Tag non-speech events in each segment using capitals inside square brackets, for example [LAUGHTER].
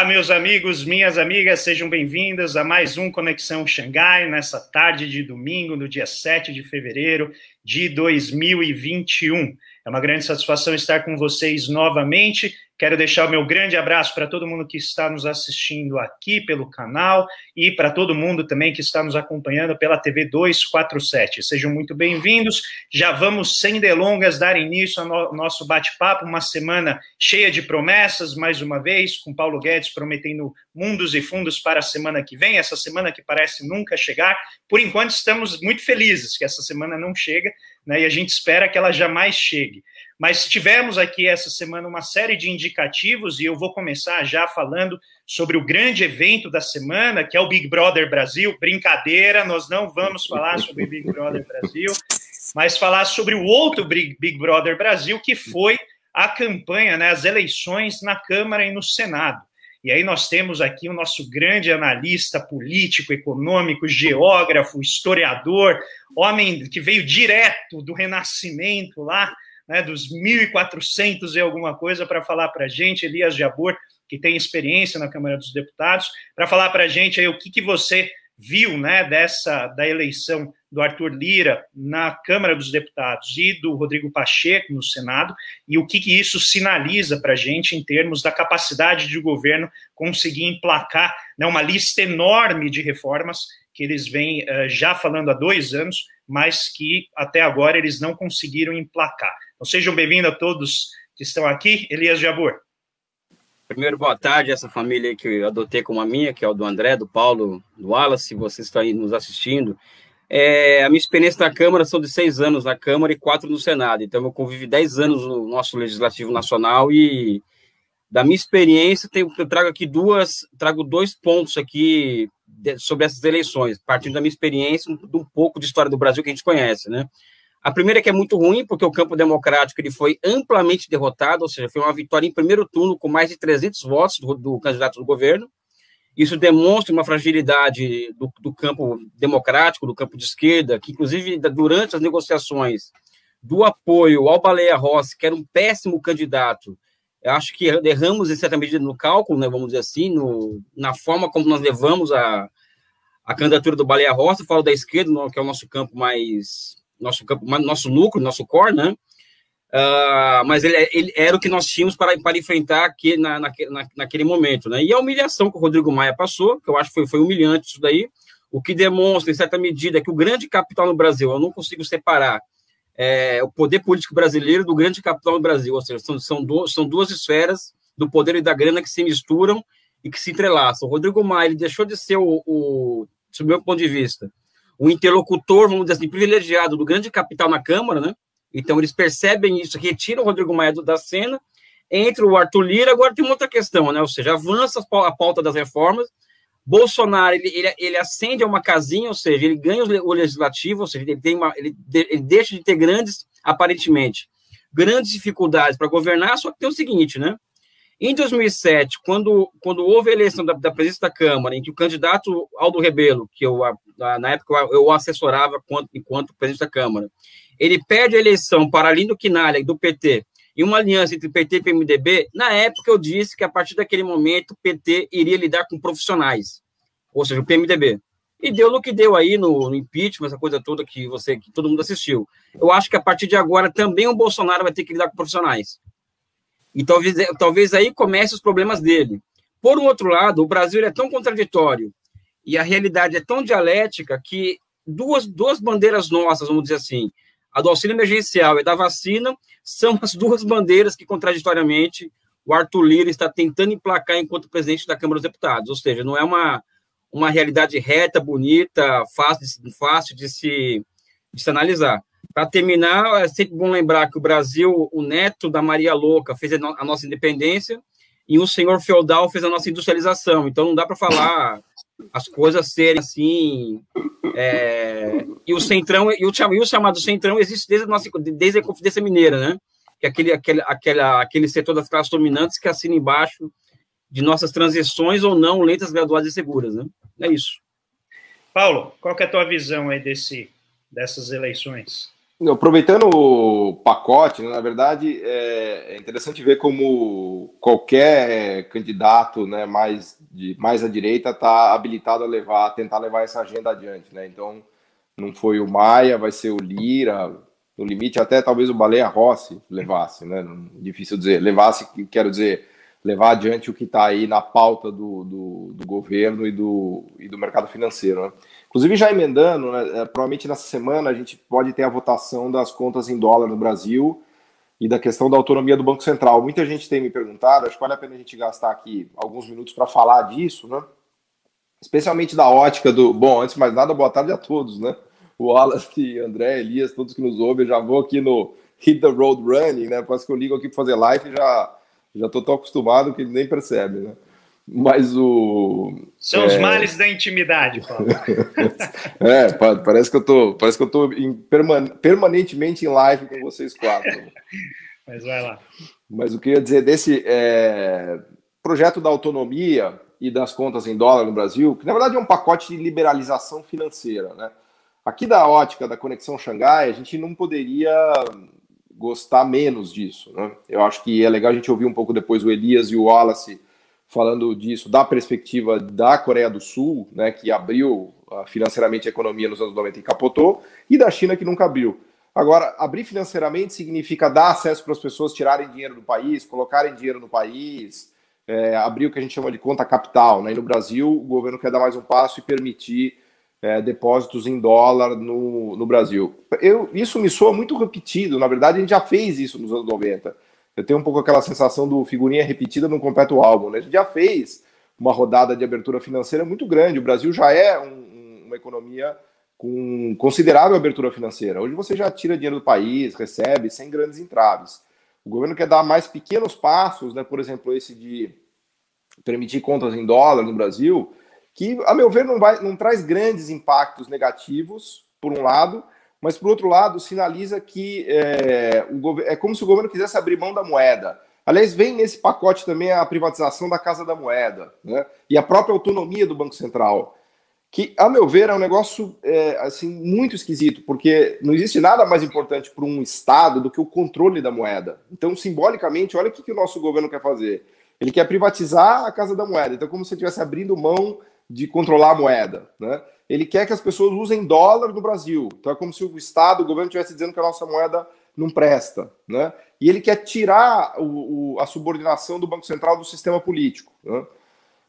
Olá, meus amigos, minhas amigas, sejam bem-vindas a mais um Conexão Xangai nessa tarde de domingo, no dia 7 de fevereiro de 2021. É uma grande satisfação estar com vocês novamente Quero deixar o meu grande abraço para todo mundo que está nos assistindo aqui pelo canal e para todo mundo também que está nos acompanhando pela TV 247. Sejam muito bem-vindos. Já vamos, sem delongas, dar início ao nosso bate-papo. Uma semana cheia de promessas, mais uma vez, com Paulo Guedes prometendo mundos e fundos para a semana que vem, essa semana que parece nunca chegar. Por enquanto, estamos muito felizes que essa semana não chega, né, e a gente espera que ela jamais chegue. Mas tivemos aqui essa semana uma série de indicativos e eu vou começar já falando sobre o grande evento da semana, que é o Big Brother Brasil. Brincadeira, nós não vamos falar sobre Big Brother Brasil, mas falar sobre o outro Big Brother Brasil, que foi a campanha, né, as eleições na Câmara e no Senado. E aí nós temos aqui o nosso grande analista político, econômico, geógrafo, historiador, homem que veio direto do Renascimento lá, né, dos 1.400 e alguma coisa para falar para a gente, Elias Jabor, que tem experiência na Câmara dos Deputados, para falar para a gente aí o que, que você viu né, dessa da eleição do Arthur Lira na Câmara dos Deputados e do Rodrigo Pacheco no Senado e o que, que isso sinaliza para a gente em termos da capacidade de governo conseguir emplacar né, uma lista enorme de reformas que eles vêm uh, já falando há dois anos, mas que até agora eles não conseguiram emplacar. Então sejam bem-vindos a todos que estão aqui. Elias Jabor. Primeiro, boa tarde essa família que eu adotei como a minha, que é o do André, do Paulo, do Wallace, vocês estão aí nos assistindo. É, a minha experiência na Câmara são de seis anos na Câmara e quatro no Senado. Então, eu convivi dez anos no nosso Legislativo Nacional e da minha experiência, tenho, eu trago aqui duas, trago dois pontos aqui de, sobre essas eleições, partindo da minha experiência, um, um pouco de história do Brasil que a gente conhece, né? A primeira é que é muito ruim, porque o campo democrático ele foi amplamente derrotado, ou seja, foi uma vitória em primeiro turno com mais de 300 votos do, do candidato do governo. Isso demonstra uma fragilidade do, do, campo democrático, do campo de esquerda, que inclusive durante as negociações do apoio ao Baleia Rossi, que era um péssimo candidato, eu acho que erramos em certa medida no cálculo, né, vamos dizer assim, no, na forma como nós levamos a, a candidatura do Baleia Rossi, falo da esquerda, que é o nosso campo mais nosso campo, nosso núcleo, nosso core, né? Uh, mas ele, ele, era o que nós tínhamos para, para enfrentar aqui na, na, naquele momento, né? E a humilhação que o Rodrigo Maia passou, que eu acho que foi, foi humilhante isso daí, o que demonstra, em certa medida, que o grande capital no Brasil, eu não consigo separar é, o poder político brasileiro do grande capital no Brasil, ou seja, são, são, do, são duas esferas do poder e da grana que se misturam e que se entrelaçam. O Rodrigo Maia ele deixou de ser o, o, do meu ponto de vista, o interlocutor, vamos dizer assim, privilegiado do grande capital na Câmara, né? Então eles percebem isso, retiram o Rodrigo Maia da cena, entre o Arthur Lira, agora tem uma outra questão, né? Ou seja, avança a pauta das reformas, Bolsonaro, ele, ele, ele acende a uma casinha, ou seja, ele ganha o legislativo, ou seja, ele, tem uma, ele, ele deixa de ter grandes, aparentemente, grandes dificuldades para governar, só que tem o seguinte, né? Em 2007, quando, quando houve a eleição da, da presidência da Câmara, em que o candidato Aldo Rebelo, que eu, na época eu assessorava enquanto, enquanto presidente da Câmara, ele perde a eleição para Lindo Quinalha, do PT, e uma aliança entre PT e PMDB, na época eu disse que a partir daquele momento o PT iria lidar com profissionais, ou seja, o PMDB. E deu no que deu aí no, no, impeachment, essa coisa toda que você, que todo mundo assistiu. Eu acho que a partir de agora também o Bolsonaro vai ter que lidar com profissionais. E talvez, talvez aí comece os problemas dele. Por um outro lado, o Brasil é tão contraditório e a realidade é tão dialética que duas, duas bandeiras nossas, vamos dizer assim, a do auxílio emergencial e da vacina, são as duas bandeiras que, contraditoriamente, o Arthur Lira está tentando emplacar enquanto presidente da Câmara dos Deputados. Ou seja, não é uma, uma realidade reta, bonita, fácil, fácil de, se, de se analisar. Para terminar, é sempre bom lembrar que o Brasil, o neto da Maria Louca, fez a nossa independência e o senhor feudal fez a nossa industrialização. Então não dá para falar as coisas serem assim. É... e o centrão e o, e o chamado centrão existe desde a nossa desde a Confidência Mineira, né? Que é aquele aquele aquela, aquele setor das classes dominantes que assina embaixo de nossas transições ou não lentas, graduadas e seguras, né? É isso. Paulo, qual é a tua visão aí desse dessas eleições? Aproveitando o pacote, né, na verdade, é, é interessante ver como qualquer candidato né, mais, de, mais à direita está habilitado a levar, tentar levar essa agenda adiante. Né? Então, não foi o Maia, vai ser o Lira, no limite até talvez o Baleia Rossi levasse, né? Difícil dizer, levasse, quero dizer, levar adiante o que está aí na pauta do, do, do, governo e do, e do mercado financeiro. Né? Inclusive, já emendando, né, é, provavelmente nessa semana a gente pode ter a votação das contas em dólar no Brasil e da questão da autonomia do Banco Central. Muita gente tem me perguntado, acho que vale a pena a gente gastar aqui alguns minutos para falar disso, né? especialmente da ótica do. Bom, antes de mais nada, boa tarde a todos, né? O Wallace, André, Elias, todos que nos ouvem, já vou aqui no Hit the Road Running, né? Parece que eu ligo aqui para fazer live e já já estou tão acostumado que ele nem percebe, né? Mas o. São é... os males da intimidade, Paulo. [LAUGHS] é, parece que eu tô, parece que eu tô em perman... permanentemente em live com vocês quatro. [LAUGHS] Mas vai lá. Mas o que eu ia dizer desse é... projeto da autonomia e das contas em dólar no Brasil, que na verdade é um pacote de liberalização financeira, né? Aqui da ótica da conexão Xangai, a gente não poderia gostar menos disso. Né? Eu acho que é legal a gente ouvir um pouco depois o Elias e o Wallace falando disso, da perspectiva da Coreia do Sul, né, que abriu uh, financeiramente a economia nos anos 90 e capotou, e da China que nunca abriu. Agora, abrir financeiramente significa dar acesso para as pessoas tirarem dinheiro do país, colocarem dinheiro no país, é, abrir o que a gente chama de conta capital. Né? E no Brasil, o governo quer dar mais um passo e permitir é, depósitos em dólar no, no Brasil. Eu, isso me soa muito repetido, na verdade a gente já fez isso nos anos 90. Eu tenho um pouco aquela sensação do figurinha repetida no completo álbum. Né? A gente já fez uma rodada de abertura financeira muito grande. O Brasil já é um, uma economia com considerável abertura financeira. Hoje você já tira dinheiro do país, recebe sem grandes entraves. O governo quer dar mais pequenos passos, né? por exemplo, esse de permitir contas em dólar no Brasil, que, a meu ver, não, vai, não traz grandes impactos negativos, por um lado, mas, por outro lado, sinaliza que é, o é como se o governo quisesse abrir mão da moeda. Aliás, vem nesse pacote também a privatização da Casa da Moeda né? e a própria autonomia do Banco Central, que, a meu ver, é um negócio é, assim muito esquisito, porque não existe nada mais importante para um Estado do que o controle da moeda. Então, simbolicamente, olha o que, que o nosso governo quer fazer. Ele quer privatizar a Casa da Moeda. Então, como se estivesse abrindo mão de controlar a moeda. Né? Ele quer que as pessoas usem dólar no Brasil. Então é como se o Estado, o governo estivesse dizendo que a nossa moeda não presta. Né? E ele quer tirar o, o, a subordinação do Banco Central do sistema político. Né?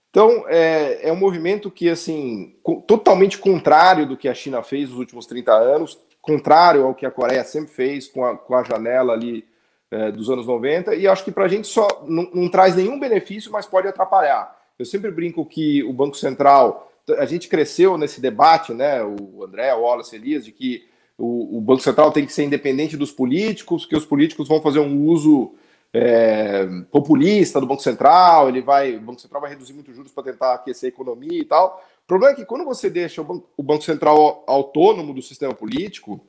Então, é, é, um movimento que, assim, totalmente contrário do que a China fez nos últimos 30 anos, contrário ao que a Coreia sempre fez com a, com a janela ali é, dos anos 90, e acho que para a gente só não, não, traz nenhum benefício, mas pode atrapalhar. Eu sempre brinco que o Banco Central, a gente cresceu nesse debate, né? O André, o Wallace, Elias, de que o, o Banco Central tem que ser independente dos políticos, que os políticos vão fazer um uso é, populista do Banco Central, ele vai, o Banco Central vai reduzir muito juros para tentar aquecer a economia e tal. O problema é que quando você deixa o Banco, o Banco Central autônomo do sistema político,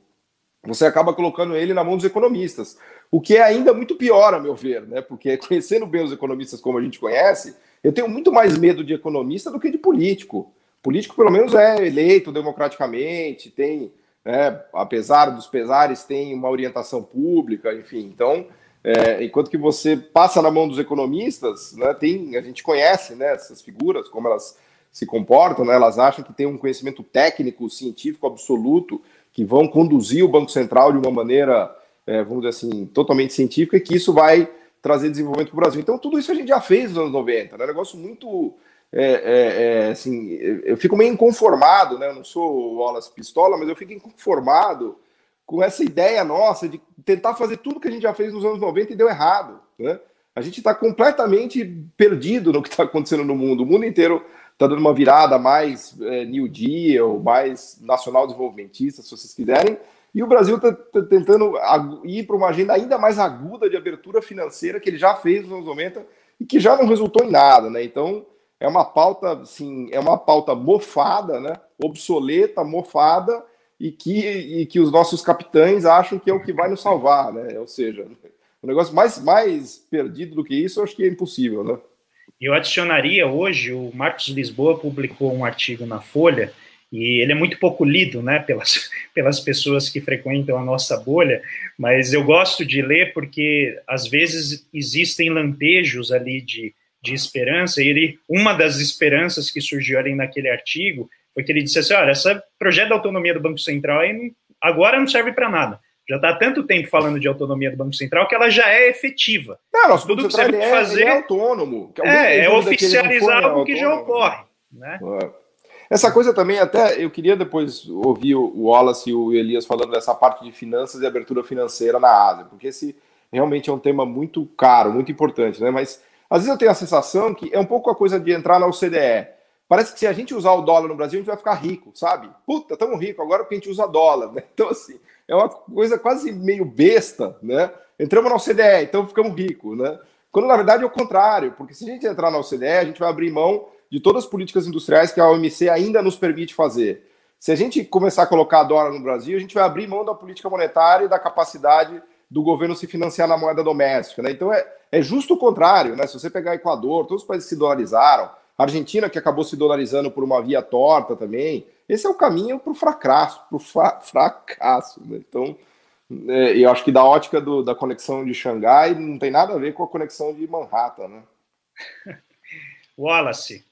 você acaba colocando ele na mão dos economistas, o que é ainda muito pior, a meu ver, né? Porque [LAUGHS] conhecendo bem os economistas como a gente conhece, eu tenho muito mais medo de economista do que de político. Político, pelo menos, é eleito democraticamente, tem, né, apesar dos pesares, tem uma orientação pública, enfim. Então, é, enquanto que você passa na mão dos economistas, né, tem, a gente conhece né, essas figuras, como elas se comportam, né, elas acham que tem um conhecimento técnico, científico absoluto, que vão conduzir o Banco Central de uma maneira, é, vamos dizer assim, totalmente científica, e que isso vai trazer desenvolvimento para o Brasil. Então, tudo isso a gente já fez nos anos 90, né? Negócio muito. É, é, é, assim, eu fico meio inconformado, né? Eu não sou Wallace Pistola, mas eu fico inconformado com essa ideia nossa de tentar fazer tudo que a gente já fez nos anos 90 e deu errado, né? A gente está completamente perdido no que está acontecendo no mundo. O mundo inteiro está dando uma virada mais é, New Deal, mais nacional desenvolvimentista, se vocês quiserem, e o Brasil está tá tentando ir para uma agenda ainda mais aguda de abertura financeira que ele já fez nos anos 90 e que já não resultou em nada, né? Então é uma pauta, assim, é uma pauta mofada, né? Obsoleta, mofada e que, e que os nossos capitães acham que é o que vai nos salvar, né? Ou seja, o negócio mais, mais perdido do que isso, eu acho que é impossível, né? Eu adicionaria hoje, o Marcos Lisboa publicou um artigo na Folha e ele é muito pouco lido, né, pelas, [LAUGHS] pelas pessoas que frequentam a nossa bolha, mas eu gosto de ler porque às vezes existem lampejos ali de, de esperança, e ele, uma das esperanças que surgiu ali naquele artigo foi que ele disse assim, olha, esse projeto da autonomia do Banco Central aí, agora não serve para nada, já está há tanto tempo falando de autonomia do Banco Central que ela já é efetiva. É, nosso Tudo que você tem que fazer é, é autônomo. É, é oficializar algo que já ocorre. Né? É. Essa coisa também, até eu queria depois ouvir o Wallace e o Elias falando dessa parte de finanças e abertura financeira na Ásia, porque esse realmente é um tema muito caro, muito importante, né? Mas às vezes eu tenho a sensação que é um pouco a coisa de entrar na OCDE. Parece que se a gente usar o dólar no Brasil, a gente vai ficar rico, sabe? Puta, estamos ricos agora porque a gente usa dólar, né? Então, assim, é uma coisa quase meio besta, né? Entramos na OCDE, então ficamos ricos, né? Quando na verdade é o contrário, porque se a gente entrar na OCDE, a gente vai abrir mão de todas as políticas industriais que a OMC ainda nos permite fazer. Se a gente começar a colocar dólar no Brasil, a gente vai abrir mão da política monetária e da capacidade do governo se financiar na moeda doméstica, né? Então é, é justo o contrário, né? Se você pegar Equador, todos os países se dolarizaram, a Argentina que acabou se dolarizando por uma via torta também, esse é o caminho para o fracasso, para o fra [LAUGHS] fracasso. Né? Então, é, eu acho que da ótica do, da conexão de Xangai não tem nada a ver com a conexão de Manhattan, né? [LAUGHS] Wallace.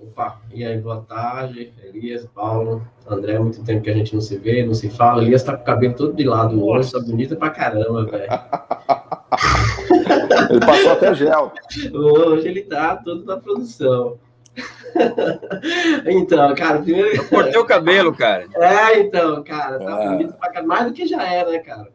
Opa, e aí, boa tarde, Elias, Paulo, André, muito tempo que a gente não se vê, não se fala. Elias tá com o cabelo todo de lado hoje, tá bonita pra caramba, velho. [LAUGHS] ele passou até gel. Hoje ele tá todo na produção. [LAUGHS] então, cara, primeiro. Eu cortei o cabelo, cara. É, então, cara, tá ah. bonito pra caramba. Mais do que já era, né, cara?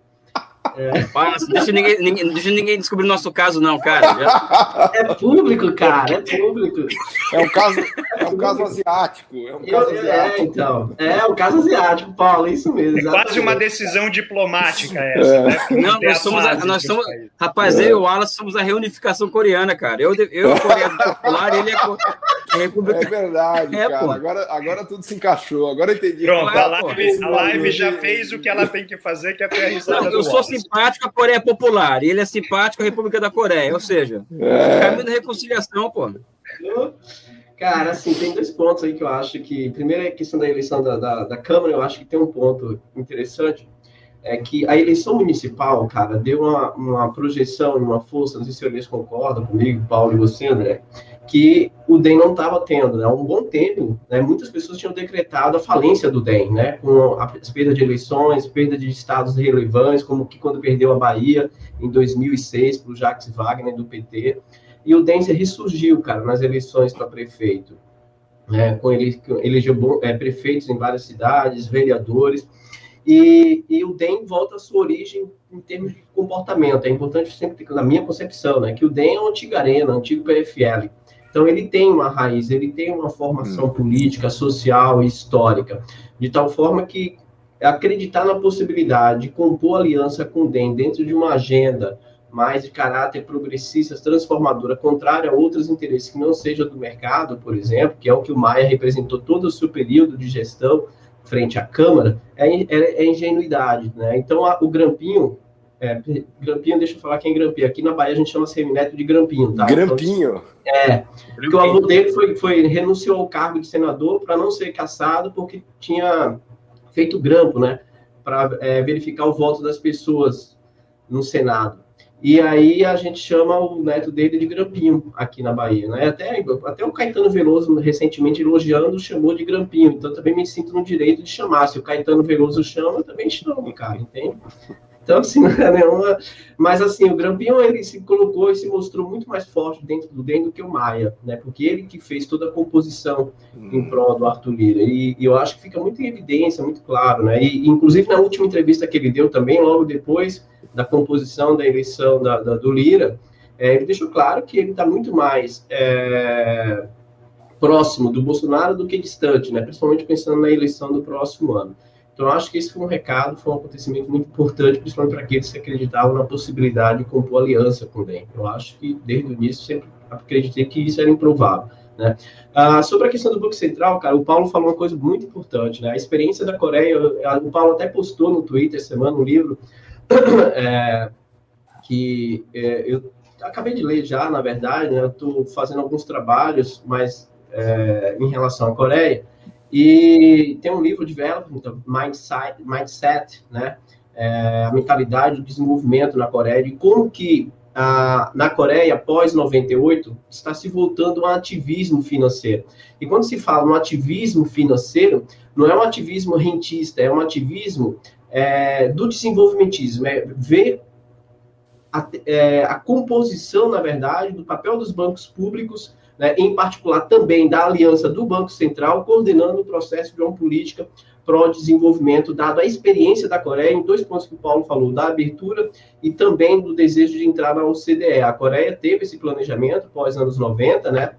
É. Para, deixa, ninguém, ninguém, deixa ninguém descobrir o nosso caso, não, cara. É público, cara, é público. É um caso, é um caso asiático. É um caso Eu, é, asiático. É, então. É um caso asiático, Paulo, é isso mesmo. É quase uma decisão diplomática essa, é. né? Não, nós somos, a, nós somos rapaz, eu e o Wallace somos a reunificação coreana, cara. Eu, eu a Coreia do Popular, ele é República. É verdade, é, cara. Agora, agora tudo se encaixou. Agora entendi. Pronto, a live, a live já fez o que ela tem que fazer, que é ter a risada Não, eu sou simpático à Coreia Popular e ele é simpático à República da Coreia. Ou seja, é. caminho da reconciliação, pô. Cara, assim, tem dois pontos aí que eu acho que. Primeiro, a questão da eleição da, da, da, Câmara, eu acho que tem um ponto interessante. É que a eleição municipal, cara, deu uma, uma projeção e uma força, não sei se vocês concordam comigo, Paulo e você, André, que o DEM não estava tendo. Né? Há um bom tempo, né, muitas pessoas tinham decretado a falência do DEM, né, com a perda de eleições, perda de estados relevantes, como que quando perdeu a Bahia em 2006 para o Jacques Wagner do PT. E o DEM ressurgiu, cara, nas eleições para prefeito. Né, com ele, elegeu é, prefeitos em várias cidades, vereadores. E, e, o DEM volta à sua origem em termos de comportamento. É importante sempre na minha concepção, né, que o DEM é uma antiga arena, um antigo PFL. Então, ele tem uma raiz, ele tem uma formação hum. política, social e histórica, de tal forma que acreditar na possibilidade de compor aliança com o DEM dentro de uma agenda mais de caráter progressista, transformadora, contrária a outros interesses que não seja do mercado, por exemplo, que é o que o Maia representou todo o seu período de gestão frente à Câmara, é, é, é ingenuidade. Né? Então, a, o Grampinho, é, Grampinho, deixa eu falar quem é Grampinho. Aqui na Bahia a gente chama semineto de Grampinho, tá? Grampinho? Então, é, porque o avô dele foi, foi, renunciou ao cargo de senador para não ser caçado porque tinha feito grampo, né? Para é, verificar o voto das pessoas no Senado. E aí a gente chama o neto dele de Grampinho aqui na Bahia, né? Até, até o Caetano Veloso, recentemente elogiando, chamou de Grampinho. Então também me sinto no direito de chamar. Se o Caetano Veloso chama, eu também chamo, cara, entende? Então, assim, [LAUGHS] não é nenhuma. Mas, assim, o Grampinho, ele se colocou e se mostrou muito mais forte dentro do DEM do que o Maia, né? Porque ele que fez toda a composição hum. em prol do Arthur Lira. E, e, eu acho que fica muito em evidência, muito claro, né? E, inclusive, na última entrevista que ele deu também, logo depois da composição da eleição da, da do Lira, é, ele deixou claro que ele está muito mais. É, próximo do Bolsonaro do que distante, né? Principalmente pensando na eleição do próximo ano. Então, acho que esse foi um recado, foi um acontecimento muito importante, principalmente para aqueles que acreditavam na possibilidade de compor aliança com o DEM. Eu acho que, desde o início, sempre acreditei que isso era improvável. Né? Ah, sobre a questão do Banco Central, cara, o Paulo falou uma coisa muito importante, né? A experiência da Coreia, o Paulo até postou no Twitter semana um livro [COUGHS] é, que é, eu acabei de ler já, na verdade, né? Estou fazendo alguns trabalhos, mas é, em relação à Coreia, E tem um livro de Development Mindset, Mindset né? É, a mentalidade do desenvolvimento na Coreia e como que a, na Coreia, após 98, está se voltando a um ativismo financeiro. E quando se fala no ativismo financeiro, não é um ativismo rentista, é um ativismo é, do desenvolvimentismo, é ver a, é, a, composição, na verdade, do papel dos bancos públicos, né, em particular também da aliança do Banco Central, coordenando o processo de uma política pró-desenvolvimento, dado a experiência da Coreia, em dois pontos que o Paulo falou, da abertura e também do desejo de entrar na OCDE. A Coreia teve esse planejamento pós anos 90, né,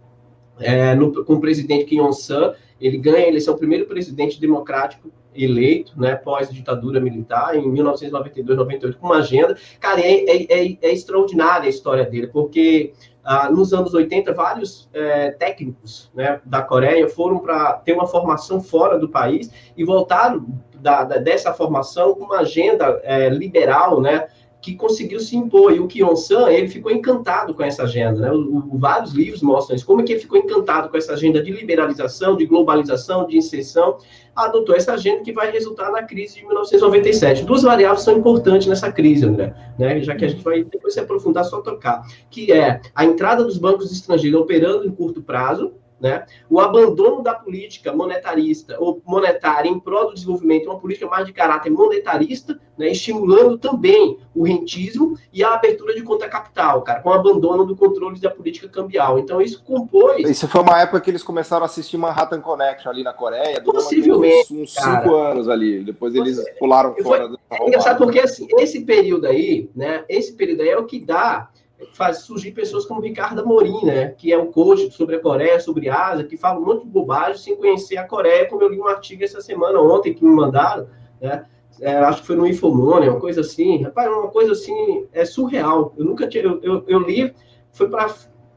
é, no, com o presidente Kim Jong-un, ele ganha a eleição, o primeiro presidente democrático eleito, né, pós-ditadura militar, em 1992, 98, com uma agenda. Cara, é, é, é, é extraordinária a história dele, porque ah, nos anos 80, vários é, técnicos né, da Coreia foram para ter uma formação fora do país e voltaram da, da, dessa formação com uma agenda é, liberal, né, que conseguiu se impor. E o Kion-san, ele ficou encantado com essa agenda. Né? O, o, vários livros mostram isso, como é que ele ficou encantado com essa agenda de liberalização, de globalização, de inserção, adotou essa agenda que vai resultar na crise de 1997. Duas variáveis são importantes nessa crise, André, né? já que a gente vai depois se aprofundar, só tocar, que é a entrada dos bancos estrangeiros operando em curto prazo, né? O abandono da política monetarista ou monetária em prol do desenvolvimento, uma política mais de caráter monetarista, né? estimulando também o rentismo e a abertura de conta capital, cara, com o abandono do controle da política cambial. Então, isso compôs. Isso foi uma época que eles começaram a assistir Manhattan Connection ali na Coreia, possivelmente. Uns, uns cinco anos ali. Depois eles pularam fora. Foi... É engraçado porque assim, esse período aí, né? Esse período aí é o que dá faz surgir pessoas como Ricardo Amorim, né, que é um coach sobre a Coreia, sobre a Ásia, que fala um monte de bobagem sem conhecer a Coreia, como eu li um artigo essa semana, ontem, que me mandaram, né, é, acho que foi no Infomoney, uma coisa assim, rapaz, uma coisa assim, é surreal, eu nunca tinha, eu, eu, eu li, foi para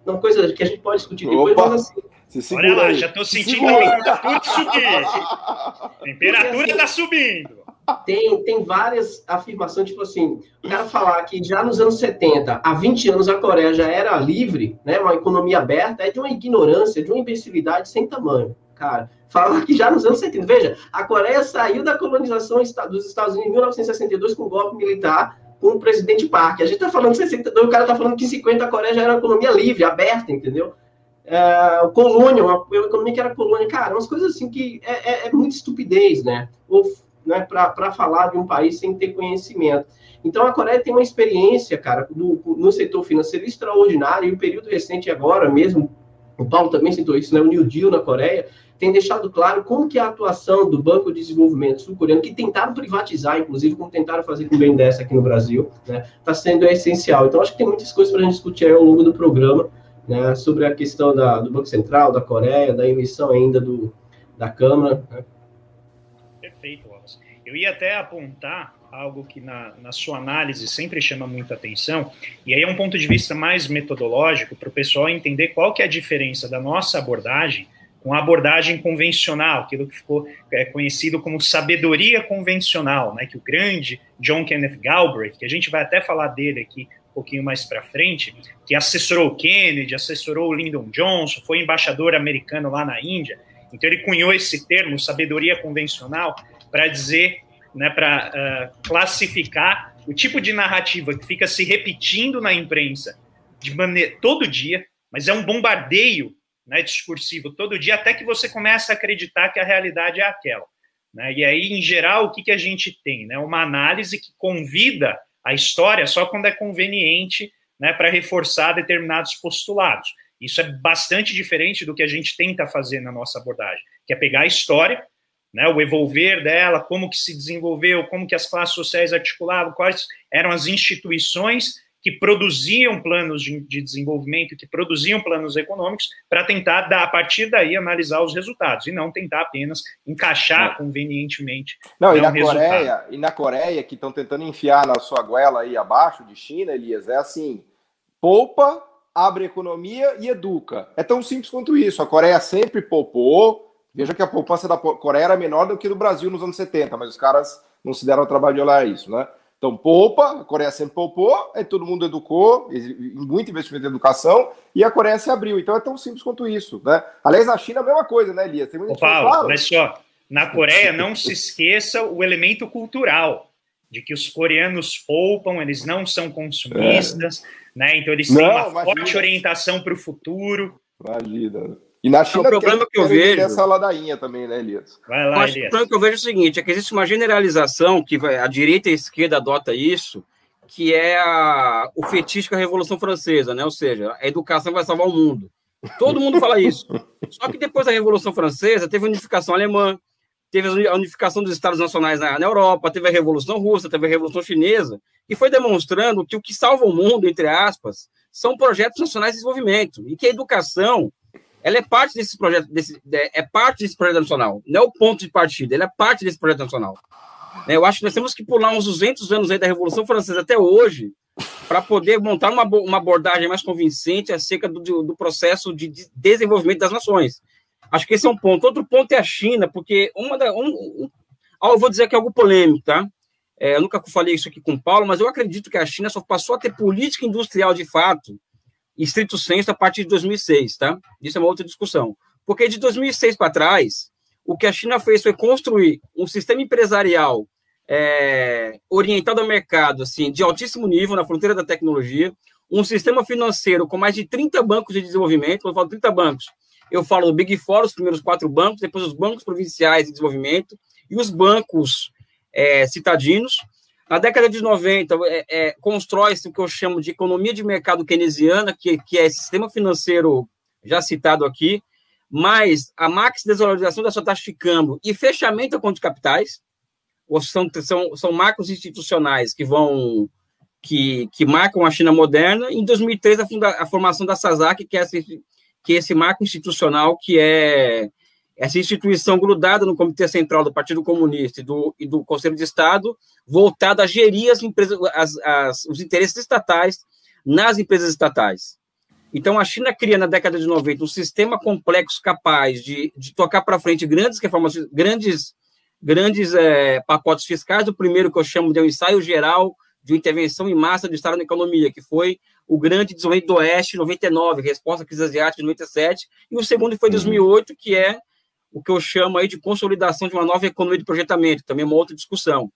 uma coisa que a gente pode discutir depois, Opa. mas assim, Olha lá, já estou sentindo a [LAUGHS] temperatura subir. A temperatura está subindo tem, tem várias afirmações, tipo assim, o cara falar que já nos anos 70, há 20 anos a Coreia já era livre, né, uma economia aberta, é de uma ignorância, de uma imbecilidade sem tamanho, cara. Falar que já nos anos 70, veja, a Coreia saiu da colonização dos Estados Unidos em 1962 com o golpe militar com o presidente Park. A gente tá falando de 62, o cara tá falando que em 50 a Coreia já era uma economia livre, aberta, entendeu? É, colônia, uma, uma economia que era colônia, cara, umas coisas assim que é, é, é muita estupidez, né? Ou né, para falar de um país sem ter conhecimento. Então, a Coreia tem uma experiência, cara, do, no setor financeiro extraordinária, e o período recente agora mesmo, o Paulo também citou isso, né, o New Deal na Coreia, tem deixado claro como que a atuação do Banco de Desenvolvimento sul-coreano, que tentaram privatizar, inclusive, como tentaram fazer com o BNDES aqui no Brasil, está né, tá sendo essencial. Então, acho que tem muitas coisas para a gente discutir ao longo do programa, né, sobre a questão da, do Banco Central, da Coreia, da eleição ainda do, da Câmara. Né. Eu ia até apontar algo que na, na sua análise sempre chama muita atenção, e aí é um ponto de vista mais metodológico para o pessoal entender qual que é a diferença da nossa abordagem com a abordagem convencional, aquilo que ficou é, conhecido como sabedoria convencional, né, que o grande John Kenneth Galbraith, que a gente vai até falar dele aqui um pouquinho mais para frente, que assessorou o Kennedy, assessorou o Lyndon Johnson, foi embaixador americano lá na Índia, então ele cunhou esse termo, sabedoria convencional, para dizer, né, para uh, ah, classificar o tipo de narrativa que fica se repetindo na imprensa de maneira todo dia, mas é um bombardeio né, discursivo todo dia, até que você começa a acreditar que a realidade é aquela. Né? E aí, em geral, o que, que a gente tem? Né? Uma análise que convida a história só quando é conveniente né, para reforçar determinados postulados. Isso é bastante diferente do que a gente tenta fazer na nossa abordagem, que é pegar a história, né, o evolver dela, como que se desenvolveu, como que as classes sociais articulavam, quais eram as instituições que produziam planos de, de desenvolvimento, que produziam planos econômicos, para tentar, dar, a partir daí, analisar os resultados, e não tentar apenas encaixar não. convenientemente. Não, e na, Coreia, e na Coreia, que estão tentando enfiar na sua goela aí abaixo de China, Elias, é assim: poupa, abre economia e educa. É tão simples quanto isso. A Coreia sempre poupou, Veja que a poupança da Coreia era menor do que do Brasil nos anos 70, mas os caras não se deram o trabalho de olhar isso, né? Então, poupa, a Coreia sempre poupou, aí todo mundo educou, muito investimento em educação, e a Coreia se abriu. Então é tão simples quanto isso. Né? Aliás, a China é a mesma coisa, né, Elias? Tem muita Ô, Paulo, claro. mas só, na Coreia não se esqueça o elemento cultural, de que os coreanos poupam, eles não são consumistas, é. né? Então eles têm não, uma imagina. forte orientação para o futuro. Imagina. E na China, o problema que eu vejo. essa ladainha também, né, Elias? Vai lá, Elias. O problema que eu vejo é o seguinte: é que existe uma generalização que vai, a direita e a esquerda adota isso, que é a, o fetiche com a Revolução Francesa, né? Ou seja, a educação vai salvar o mundo. Todo mundo fala isso. [LAUGHS] Só que depois da Revolução Francesa, teve a unificação alemã, teve a unificação dos Estados Nacionais na, na Europa, teve a Revolução Russa, teve a Revolução Chinesa, e foi demonstrando que o que salva o mundo, entre aspas, são projetos nacionais de desenvolvimento, e que a educação ela é parte desse projeto, desse, é parte desse projeto nacional. Não é o ponto de partida, ela é parte desse projeto nacional. É, eu acho que nós temos que pular uns 200 anos aí da Revolução Francesa até hoje para poder montar uma, uma abordagem mais convincente acerca do, do processo de desenvolvimento das nações. Acho que esse é um ponto. Outro ponto é a China, porque uma da. Um, um, eu vou dizer que é algo polêmico, tá? É, eu nunca falei isso aqui com o Paulo, mas eu acredito que a China só passou a ter política industrial de fato estrito senso a partir de 2006, tá? Isso é uma outra discussão. Porque de 2006 para trás, o que a China fez foi construir um sistema empresarial é, orientado ao mercado, assim, de altíssimo nível, na fronteira da tecnologia, um sistema financeiro com mais de 30 bancos de desenvolvimento, quando eu falo 30 bancos, eu falo do Big Four, os primeiros quatro bancos, depois os bancos provinciais de desenvolvimento e os bancos é, citadinos, na década de 90, é, é, constrói-se o que eu chamo de economia de mercado keynesiana, que, que é sistema financeiro já citado aqui, mais a max desvalorização da sua taxa de câmbio e fechamento da conta de capitais, ou são, são, são marcos institucionais que vão que, que marcam a China moderna. Em 2003, a, funda, a formação da SASAC, que é, esse, que é esse marco institucional que é essa instituição grudada no Comitê Central do Partido Comunista e do, e do Conselho de Estado, voltada a gerir as empresas, as, as, os interesses estatais nas empresas estatais. Então, a China cria, na década de 90, um sistema complexo capaz de, de tocar para frente grandes reformas, grandes, grandes é, pacotes fiscais. O primeiro que eu chamo de um ensaio geral de intervenção em massa do Estado na economia, que foi o grande desenvolvimento do Oeste, 99, resposta à crise asiática de 97, e o segundo foi 2008, uhum. que é o que eu chamo aí de consolidação de uma nova economia de projetamento, também é uma outra discussão.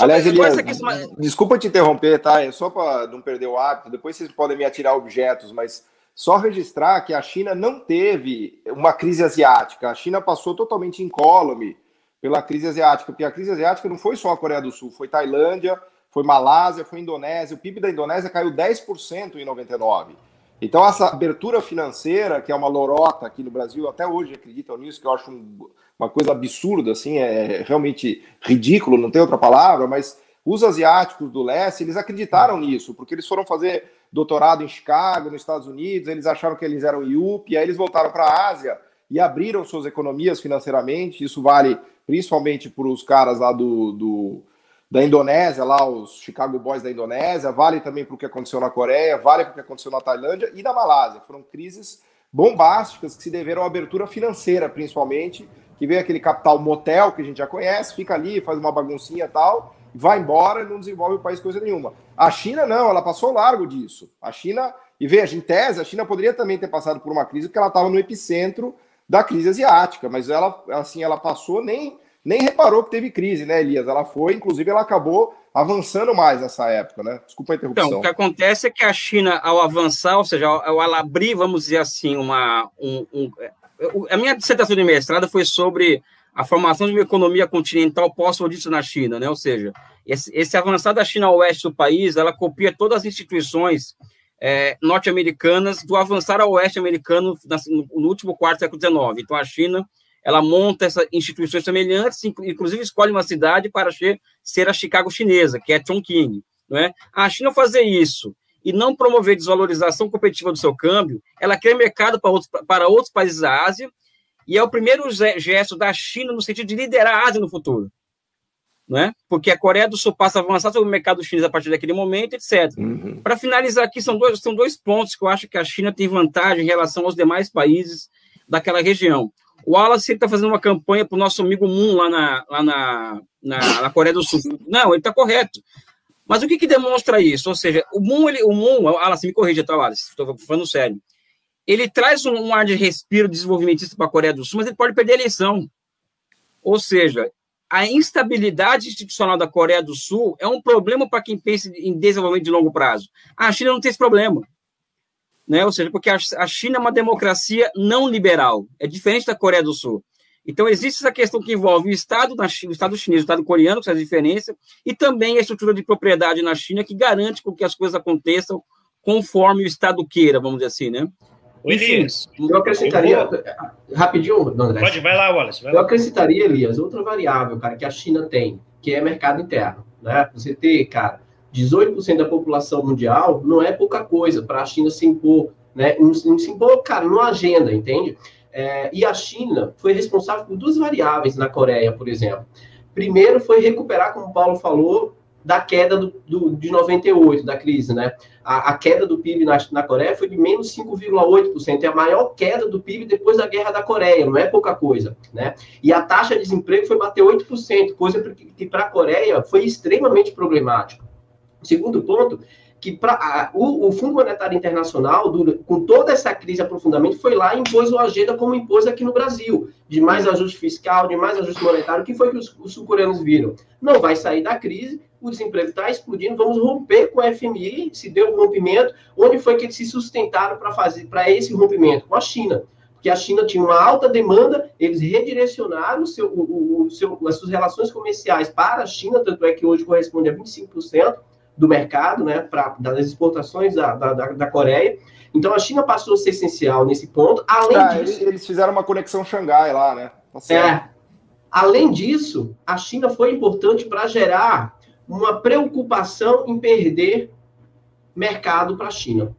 Aliás, Elias, questão... desculpa te interromper, tá? É só para não perder o hábito, depois vocês podem me atirar objetos, mas só registrar que a China não teve uma crise asiática. A China passou totalmente incólume pela crise asiática, porque a crise asiática não foi só a Coreia do Sul, foi Tailândia, foi Malásia, foi Indonésia. O PIB da Indonésia caiu 10% em 99. Então, essa abertura financeira, que é uma lorota aqui no Brasil, até hoje acreditam nisso, que eu acho um, uma coisa absurda, assim, é realmente ridículo, não tem outra palavra, mas os asiáticos do leste, eles acreditaram nisso, porque eles foram fazer doutorado em Chicago, nos Estados Unidos, eles acharam que eles eram IUP, aí eles voltaram para a Ásia e abriram suas economias financeiramente. Isso vale principalmente para os caras lá do, do da Indonésia, lá os Chicago Boys da Indonésia, vale também para o que aconteceu na Coreia, vale para o que aconteceu na Tailândia e na Malásia. Foram crises bombásticas que se deveram à abertura financeira, principalmente, que veio aquele capital motel que a gente já conhece, fica ali, faz uma baguncinha e tal, vai embora e não desenvolve o país coisa nenhuma. A China não, ela passou largo disso. A China, e veja, em tese, a China poderia também ter passado por uma crise porque ela estava no epicentro da crise asiática, mas ela, assim, ela passou nem nem reparou que teve crise, né, Elias? Ela foi, inclusive, ela acabou avançando mais nessa época, né? Desculpa a interrupção. Então, o que acontece é que a China, ao avançar, ou seja, ao, ao abrir, vamos dizer assim, uma. Um, um, a minha dissertação de mestrado foi sobre a formação de uma economia continental pós-rodízio na China, né? Ou seja, esse, esse avançar da China ao oeste do país, ela copia todas as instituições é, norte-americanas do avançar ao oeste americano no, no último quarto do século XIX. Então, a China ela monta essas instituições semelhantes, inclusive escolhe uma cidade para ser a Chicago chinesa, que é Chongqing. Não é? A China fazer isso e não promover desvalorização competitiva do seu câmbio, ela cria mercado para outros, para outros países da Ásia, e é o primeiro gesto da China no sentido de liderar a Ásia no futuro. Não é? Porque a Coreia do Sul passa a avançar sobre o mercado chinês a partir daquele momento, etc. Uhum. Para finalizar aqui, são dois, são dois pontos que eu acho que a China tem vantagem em relação aos demais países daquela região. O Wallace está fazendo uma campanha para o nosso amigo Moon lá, na, lá na, na, na, Coreia do Sul. Não, ele está correto. Mas o que, que demonstra isso? Ou seja, o Moon, ele, o Moon, Alas, me corrija, tá, Alas, estou falando sério. Ele traz um, um ar de respiro desenvolvimentista para a Coreia do Sul, mas ele pode perder a eleição. Ou seja, a instabilidade institucional da Coreia do Sul é um problema para quem pensa em desenvolvimento de longo prazo. A China não tem esse problema. Né? Ou seja, porque a China é uma democracia não liberal, é diferente da Coreia do Sul. Então, existe essa questão que envolve o Estado, na China, o Estado chinês, o Estado coreano, que faz diferença, e também a estrutura de propriedade na China, que garante que as coisas aconteçam conforme o Estado queira, vamos dizer assim, né? Elias, eu acrescentaria, eu vou... rapidinho, André. Pode, vai lá, Wallace. Vai eu acrescentaria, Elias, outra variável, cara, que a China tem, que é mercado interno, né? Você ter, cara, 18% da população mundial não é pouca coisa para a China se impor, né? Não, se impor, cara, numa agenda, entende? É, e a China foi responsável por duas variáveis na Coreia, por exemplo. Primeiro foi recuperar, como o Paulo falou, da queda do, do, de 98, da crise, né? A, a queda do PIB na, na Coreia foi de menos 5,8%, é a maior queda do PIB depois da Guerra da Coreia, não é pouca coisa, né? E a taxa de desemprego foi bater 8%, coisa que para a Coreia foi extremamente problemático. Segundo ponto, que pra, o, o, Fundo Monetário Internacional, com toda essa crise aprofundamento, foi lá e impôs o agenda como impôs aqui no Brasil, de mais ajuste fiscal, de mais ajuste monetário. Que foi que os, os sul-coreanos viram? Não vai sair da crise, o desemprego está explodindo, vamos romper com o FMI, se deu um rompimento, onde foi que eles se sustentaram para fazer para esse rompimento? Com a China. Porque a China tinha uma alta demanda, eles redirecionaram seu, o, o seu, as suas relações comerciais para a China, tanto é que hoje corresponde a 25%, do mercado, né, pra, das exportações da, da, da, Coreia. Então a China passou a ser essencial nesse ponto. Além ah, disso, eles fizeram uma conexão Xangai lá, né? Tá é. Além disso, a China foi importante para gerar uma preocupação em perder mercado para a China.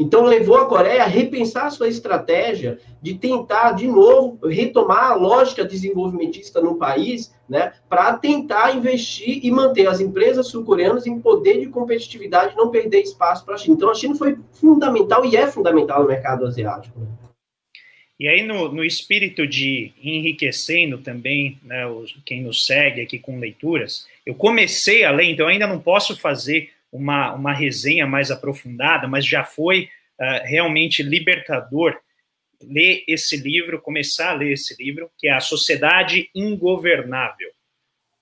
Então, levou a Coreia a repensar a sua estratégia de tentar, de novo, retomar a lógica desenvolvimentista no país, né, para tentar investir e manter as empresas sul-coreanas em poder de competitividade não perder espaço para a China. Então, a China foi fundamental e é fundamental no mercado asiático. Né? E aí, no, no, espírito de enriquecendo também né, os, quem nos segue aqui com leituras, eu comecei a ler, então ainda não posso fazer uma, uma resenha mais aprofundada, mas já foi uh, realmente libertador ler esse livro, começar a ler esse livro, que é A Sociedade Ingovernável.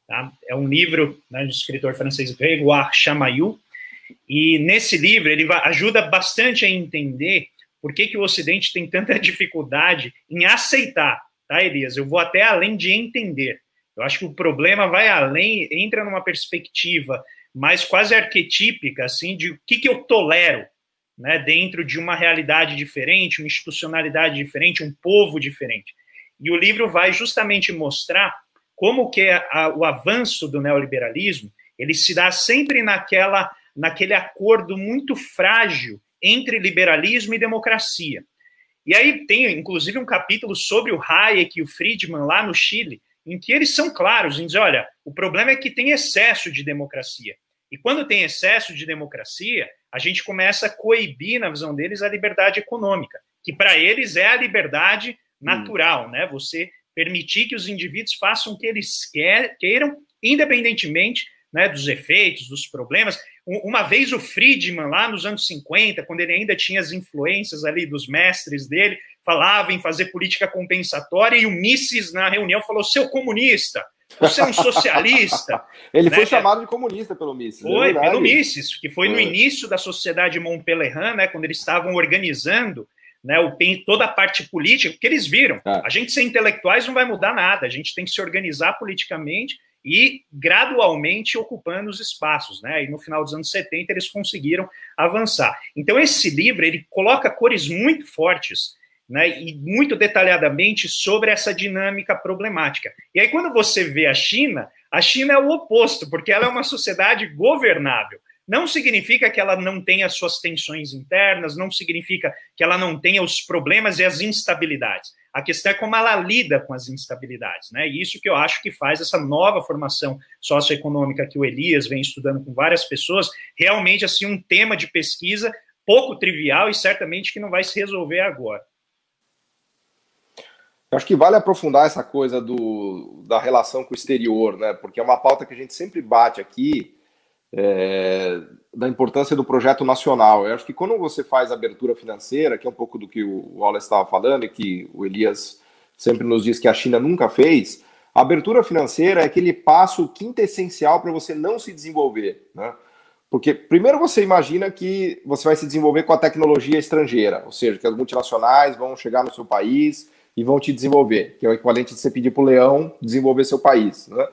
Tá? É um livro né, do escritor francês Grégoire Chamaillou, e nesse livro ele ajuda bastante a entender por que, que o Ocidente tem tanta [LAUGHS] dificuldade em aceitar, tá, Elias? Eu vou até além de entender. Eu acho que o problema vai além, entra numa perspectiva mais quase arquetípica, assim, de o que, que eu tolero, né, dentro de uma realidade diferente, uma institucionalidade diferente, um povo diferente. E o livro vai justamente mostrar como que a, o avanço do neoliberalismo ele se dá sempre naquela naquele acordo muito frágil entre liberalismo e democracia. E aí tem, inclusive, um capítulo sobre o Hayek e o Friedman lá no Chile, em que eles são claros em dizer, olha, o problema é que tem excesso de democracia. E quando tem excesso de democracia, a gente começa a coibir, na visão deles, a liberdade econômica, que para eles é a liberdade natural, hum. né? Você permitir que os indivíduos façam o que eles queiram, independentemente né, dos efeitos, dos problemas. Uma vez o Friedman, lá nos anos 50, quando ele ainda tinha as influências ali dos mestres dele, falava em fazer política compensatória e o Mises, na reunião, falou: seu comunista, você é um socialista. [LAUGHS] Ele né? foi chamado de comunista pelo Mises. É foi, é pelo Mises, que foi, foi, no início da sociedade Montpellier, né, quando eles estavam organizando né, o, toda a parte política, porque eles viram, é. a gente ser intelectuais não vai mudar nada, a gente tem que se organizar politicamente e gradualmente ocupando os espaços, né? E no final dos anos 70 eles conseguiram avançar. Então esse livro ele coloca cores muito fortes né, e muito detalhadamente sobre essa dinâmica problemática. E aí, quando você vê a China, a China é o oposto, porque ela é uma sociedade governável. Não significa que ela não tenha suas tensões internas, não significa que ela não tenha os problemas e as instabilidades. A questão é como ela lida com as instabilidades, né? E isso que eu acho que faz essa nova formação socioeconômica que o Elias vem estudando com várias pessoas, realmente assim um tema de pesquisa pouco trivial e certamente que não vai se resolver agora. Eu acho que vale aprofundar essa coisa do, da relação com o exterior, né? Porque é uma pauta que a gente sempre bate aqui é, da importância do projeto nacional. Eu acho que quando você faz abertura financeira, que é um pouco do que o Wallace estava falando e que o Elias sempre nos diz que a China nunca fez, a abertura financeira é aquele passo quintessencial para você não se desenvolver. Né? Porque, primeiro, você imagina que você vai se desenvolver com a tecnologia estrangeira, ou seja, que as multinacionais vão chegar no seu país e vão te desenvolver, que é o equivalente de você pedir para o leão desenvolver seu país. Né?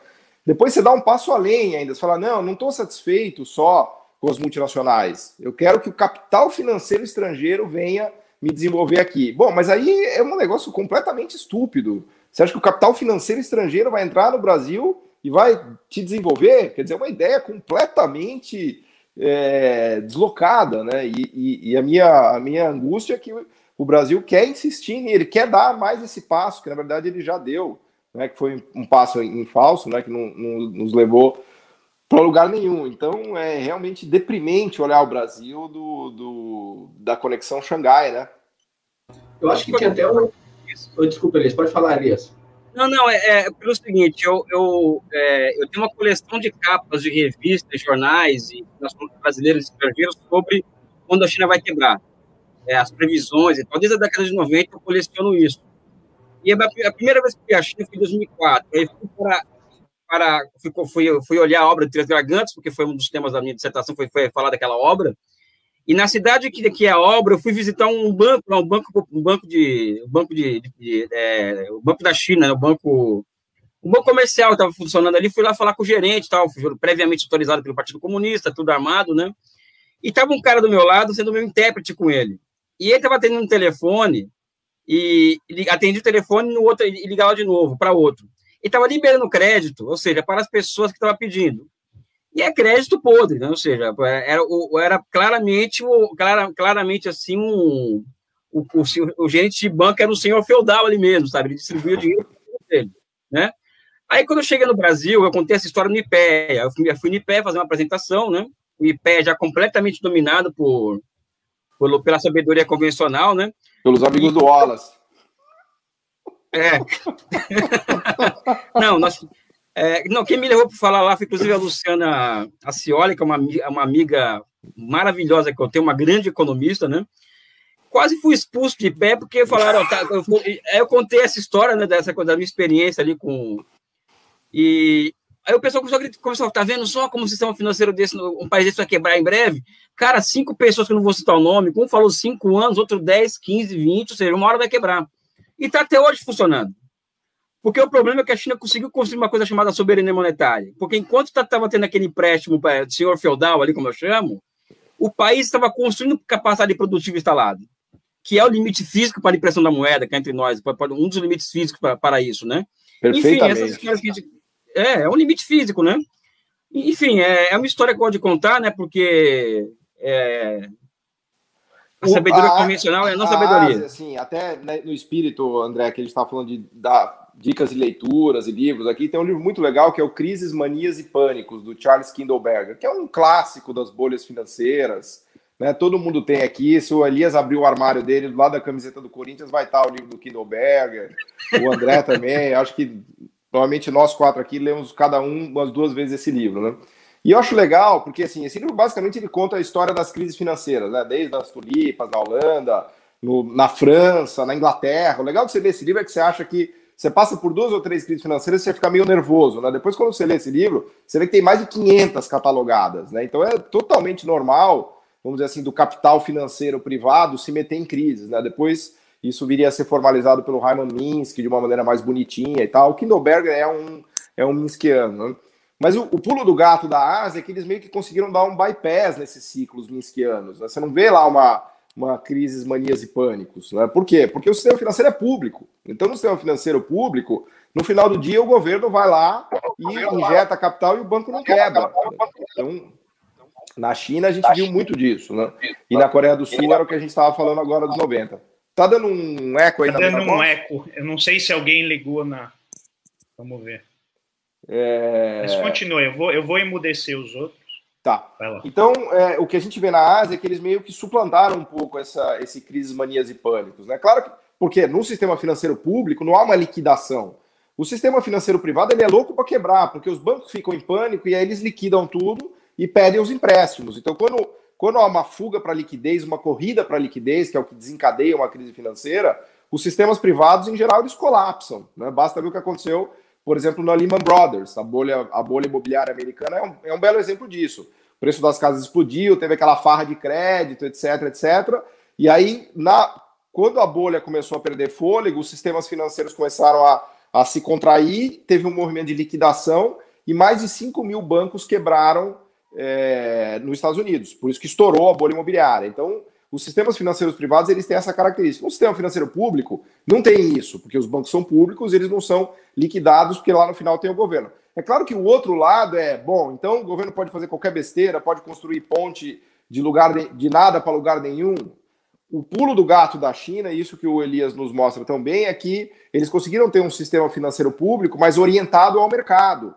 Depois você dá um passo além ainda, você fala, não, não estou satisfeito só com as multinacionais, eu quero que o capital financeiro estrangeiro venha me desenvolver aqui. Bom, mas aí é um negócio completamente estúpido. Você acha que o capital financeiro estrangeiro vai entrar no Brasil e vai te desenvolver? Quer dizer, é uma ideia completamente é, deslocada, né? E, e, e, a, minha, a minha angústia é que o Brasil quer insistir, ele quer dar mais esse passo, que na verdade ele já deu, né? Que foi um passo em falso, né? Que não, não nos levou para lugar nenhum. Então é realmente deprimente olhar o Brasil do, do da conexão Xangai, né? Eu acho que tinha até um. Oh, desculpa, Elias, pode falar, Elias. Não, não, é, é pelo seguinte, eu, eu, é, eu tenho uma coleção de capas de revistas, jornais e brasileiros e estrangeiros sobre quando a China vai quebrar. É, as previsões e tal. Desde a década de 90 eu coleciono isso. E a, a primeira vez que fui à China foi em 2004. Aí fui para, para fui, fui, fui olhar a obra de Três Gargantes, porque foi um dos temas da minha dissertação, foi, foi falar daquela obra. E na cidade que, que é a obra, eu fui visitar um banco, um banco, um banco de, um banco de, de, de é, o banco da China, né, o banco, um banco comercial estava funcionando ali. Fui lá falar com o gerente, tal, previamente autorizado pelo Partido Comunista, tudo armado, né? E tava um cara do meu lado sendo meu intérprete com ele. E ele estava atendendo um telefone e atendi o telefone no outro e ligava de novo para outro. E estava liberando crédito, ou seja, para as pessoas que estavam pedindo e é crédito podre, né? ou seja, era, era claramente, clara, claramente assim, um, o, o, o, gerente de banco era um senhor feudal ali mesmo, sabe? Ele distribuía o dinheiro dele, né? Aí, quando eu cheguei no Brasil, eu contei essa história no IPEA. Eu fui, eu fui no IPEA fazer uma apresentação, né? O IPEA já completamente dominado por, por, pela sabedoria convencional, né? Pelos amigos do Wallace. É. [LAUGHS] Não, nós, é, não, quem me levou para falar lá foi, inclusive, a Luciana Acioli, que é uma, uma amiga maravilhosa que eu tenho, uma grande economista, né? Quase fui expulso de pé porque falaram. Tá, eu, eu, contei essa história, né, dessa da minha experiência ali com. E aí o pessoal começou a gritar, começou, tá vendo só como o sistema financeiro desse, um país desse vai quebrar em breve? Cara, cinco pessoas que eu não vou citar o nome, um falou cinco anos, outro 10, 15, 20, ou seja, uma hora vai quebrar. E está até hoje funcionando. Porque o problema é que a China conseguiu construir uma coisa chamada soberania monetária. Porque enquanto estava tá, tendo aquele empréstimo para o senhor feudal, ali como eu chamo, o país estava construindo capacidade produtiva instalada, que é o limite físico para a impressão da moeda, que é entre nós, um dos limites físicos para, para isso, né? Enfim, essas coisas que a gente... É, é um limite físico, né? Enfim, é, é uma história que pode contar, né? Porque é, a sabedoria a, convencional é a não sabedoria. Ásia, assim, até né, no espírito, André, que a gente estava falando de dar dicas de leituras e livros aqui, tem um livro muito legal que é o Crises, Manias e Pânicos, do Charles Kindleberger, que é um clássico das bolhas financeiras. Né? Todo mundo tem aqui. Se o Elias abrir o armário dele, do lado da camiseta do Corinthians, vai estar o livro do Kindleberger, o André também. Acho que provavelmente nós quatro aqui lemos cada um umas duas vezes esse livro, né? E eu acho legal, porque assim, esse livro basicamente ele conta a história das crises financeiras, né? Desde as tulipas, na Holanda, no, na França, na Inglaterra. O legal de você ler esse livro é que você acha que você passa por duas ou três crises financeiras, você fica meio nervoso, né? Depois, quando você lê esse livro, você vê que tem mais de 500 catalogadas, né? Então é totalmente normal, vamos dizer assim, do capital financeiro privado se meter em crises, né? Depois isso viria a ser formalizado pelo Raymond Minsky de uma maneira mais bonitinha e tal. O Kindleberger é um, é um Minskiano, né? Mas o, o, pulo do gato da Ásia é que eles meio que conseguiram dar um bypass nesses ciclos minskianos. Né? Você não vê lá uma, uma crise, manias e pânicos. Né? Por quê? Porque o sistema financeiro é público. Então, no sistema financeiro público, no final do dia, o governo vai lá e injeta capital e o banco não quebra. Então, na China, a gente viu muito disso. Né? E na Coreia do Sul era o que a gente estava falando agora dos 90. Tá dando um eco aí tá dando um eco. Eu não sei se alguém ligou na. Vamos ver. É... Mas continue, eu vou, eu vou emudecer os outros. Tá. Então, é, o que a gente vê na Ásia é que eles meio que suplantaram um pouco essa, esse crises, manias e pânicos. Né? Claro que, porque no sistema financeiro público não há uma liquidação. O sistema financeiro privado ele é louco para quebrar, porque os bancos ficam em pânico e aí eles liquidam tudo e pedem os empréstimos. Então, quando, quando há uma fuga para liquidez, uma corrida para liquidez, que é o que desencadeia uma crise financeira, os sistemas privados, em geral, eles colapsam. Né? Basta ver o que aconteceu, por exemplo, na Lehman Brothers. A bolha, a bolha imobiliária americana é um, é um belo exemplo disso. O preço das casas explodiu, teve aquela farra de crédito, etc, etc. E aí, na, quando a bolha começou a perder fôlego, os sistemas financeiros começaram a, a se contrair, teve um movimento de liquidação e mais de 5 mil bancos quebraram é, nos Estados Unidos. Por isso que estourou a bolha imobiliária. Então, os sistemas financeiros privados eles têm essa característica. Um sistema financeiro público não tem isso, porque os bancos são públicos, eles não são liquidados, porque lá no final tem o governo. É claro que o outro lado é, bom, então o governo pode fazer qualquer besteira, pode construir ponte de lugar de, de nada para lugar nenhum. O pulo do gato da China, isso que o Elias nos mostra também, é que eles conseguiram ter um sistema financeiro público, mas orientado ao mercado.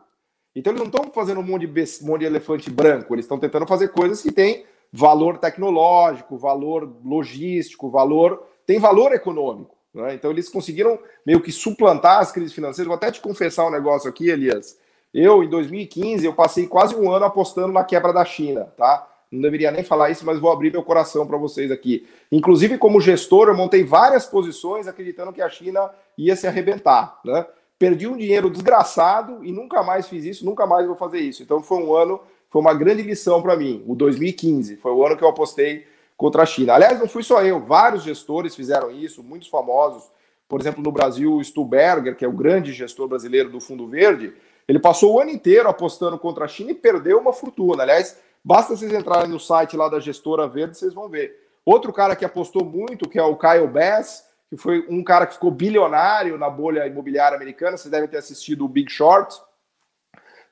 Então eles não estão fazendo um monte de, um monte de elefante branco, eles estão tentando fazer coisas que têm valor tecnológico, valor logístico, valor. tem valor econômico. Né? Então eles conseguiram meio que suplantar as crises financeiras. Vou até te confessar um negócio aqui, Elias. Eu, em 2015, eu passei quase um ano apostando na quebra da China, tá? Não deveria nem falar isso, mas vou abrir meu coração para vocês aqui. Inclusive, como gestor, eu montei várias posições acreditando que a China ia se arrebentar, né? Perdi um dinheiro desgraçado e nunca mais fiz isso, nunca mais vou fazer isso. Então foi um ano foi uma grande lição para mim. O 2015 foi o ano que eu apostei contra a China. Aliás, não fui só eu, vários gestores fizeram isso, muitos famosos. Por exemplo, no Brasil, o Stuberger, que é o grande gestor brasileiro do Fundo Verde, ele passou o ano inteiro apostando contra a China e perdeu uma fortuna. Aliás, basta vocês entrarem no site lá da gestora verde, vocês vão ver. Outro cara que apostou muito, que é o Kyle Bass, que foi um cara que ficou bilionário na bolha imobiliária americana, vocês devem ter assistido o Big Short.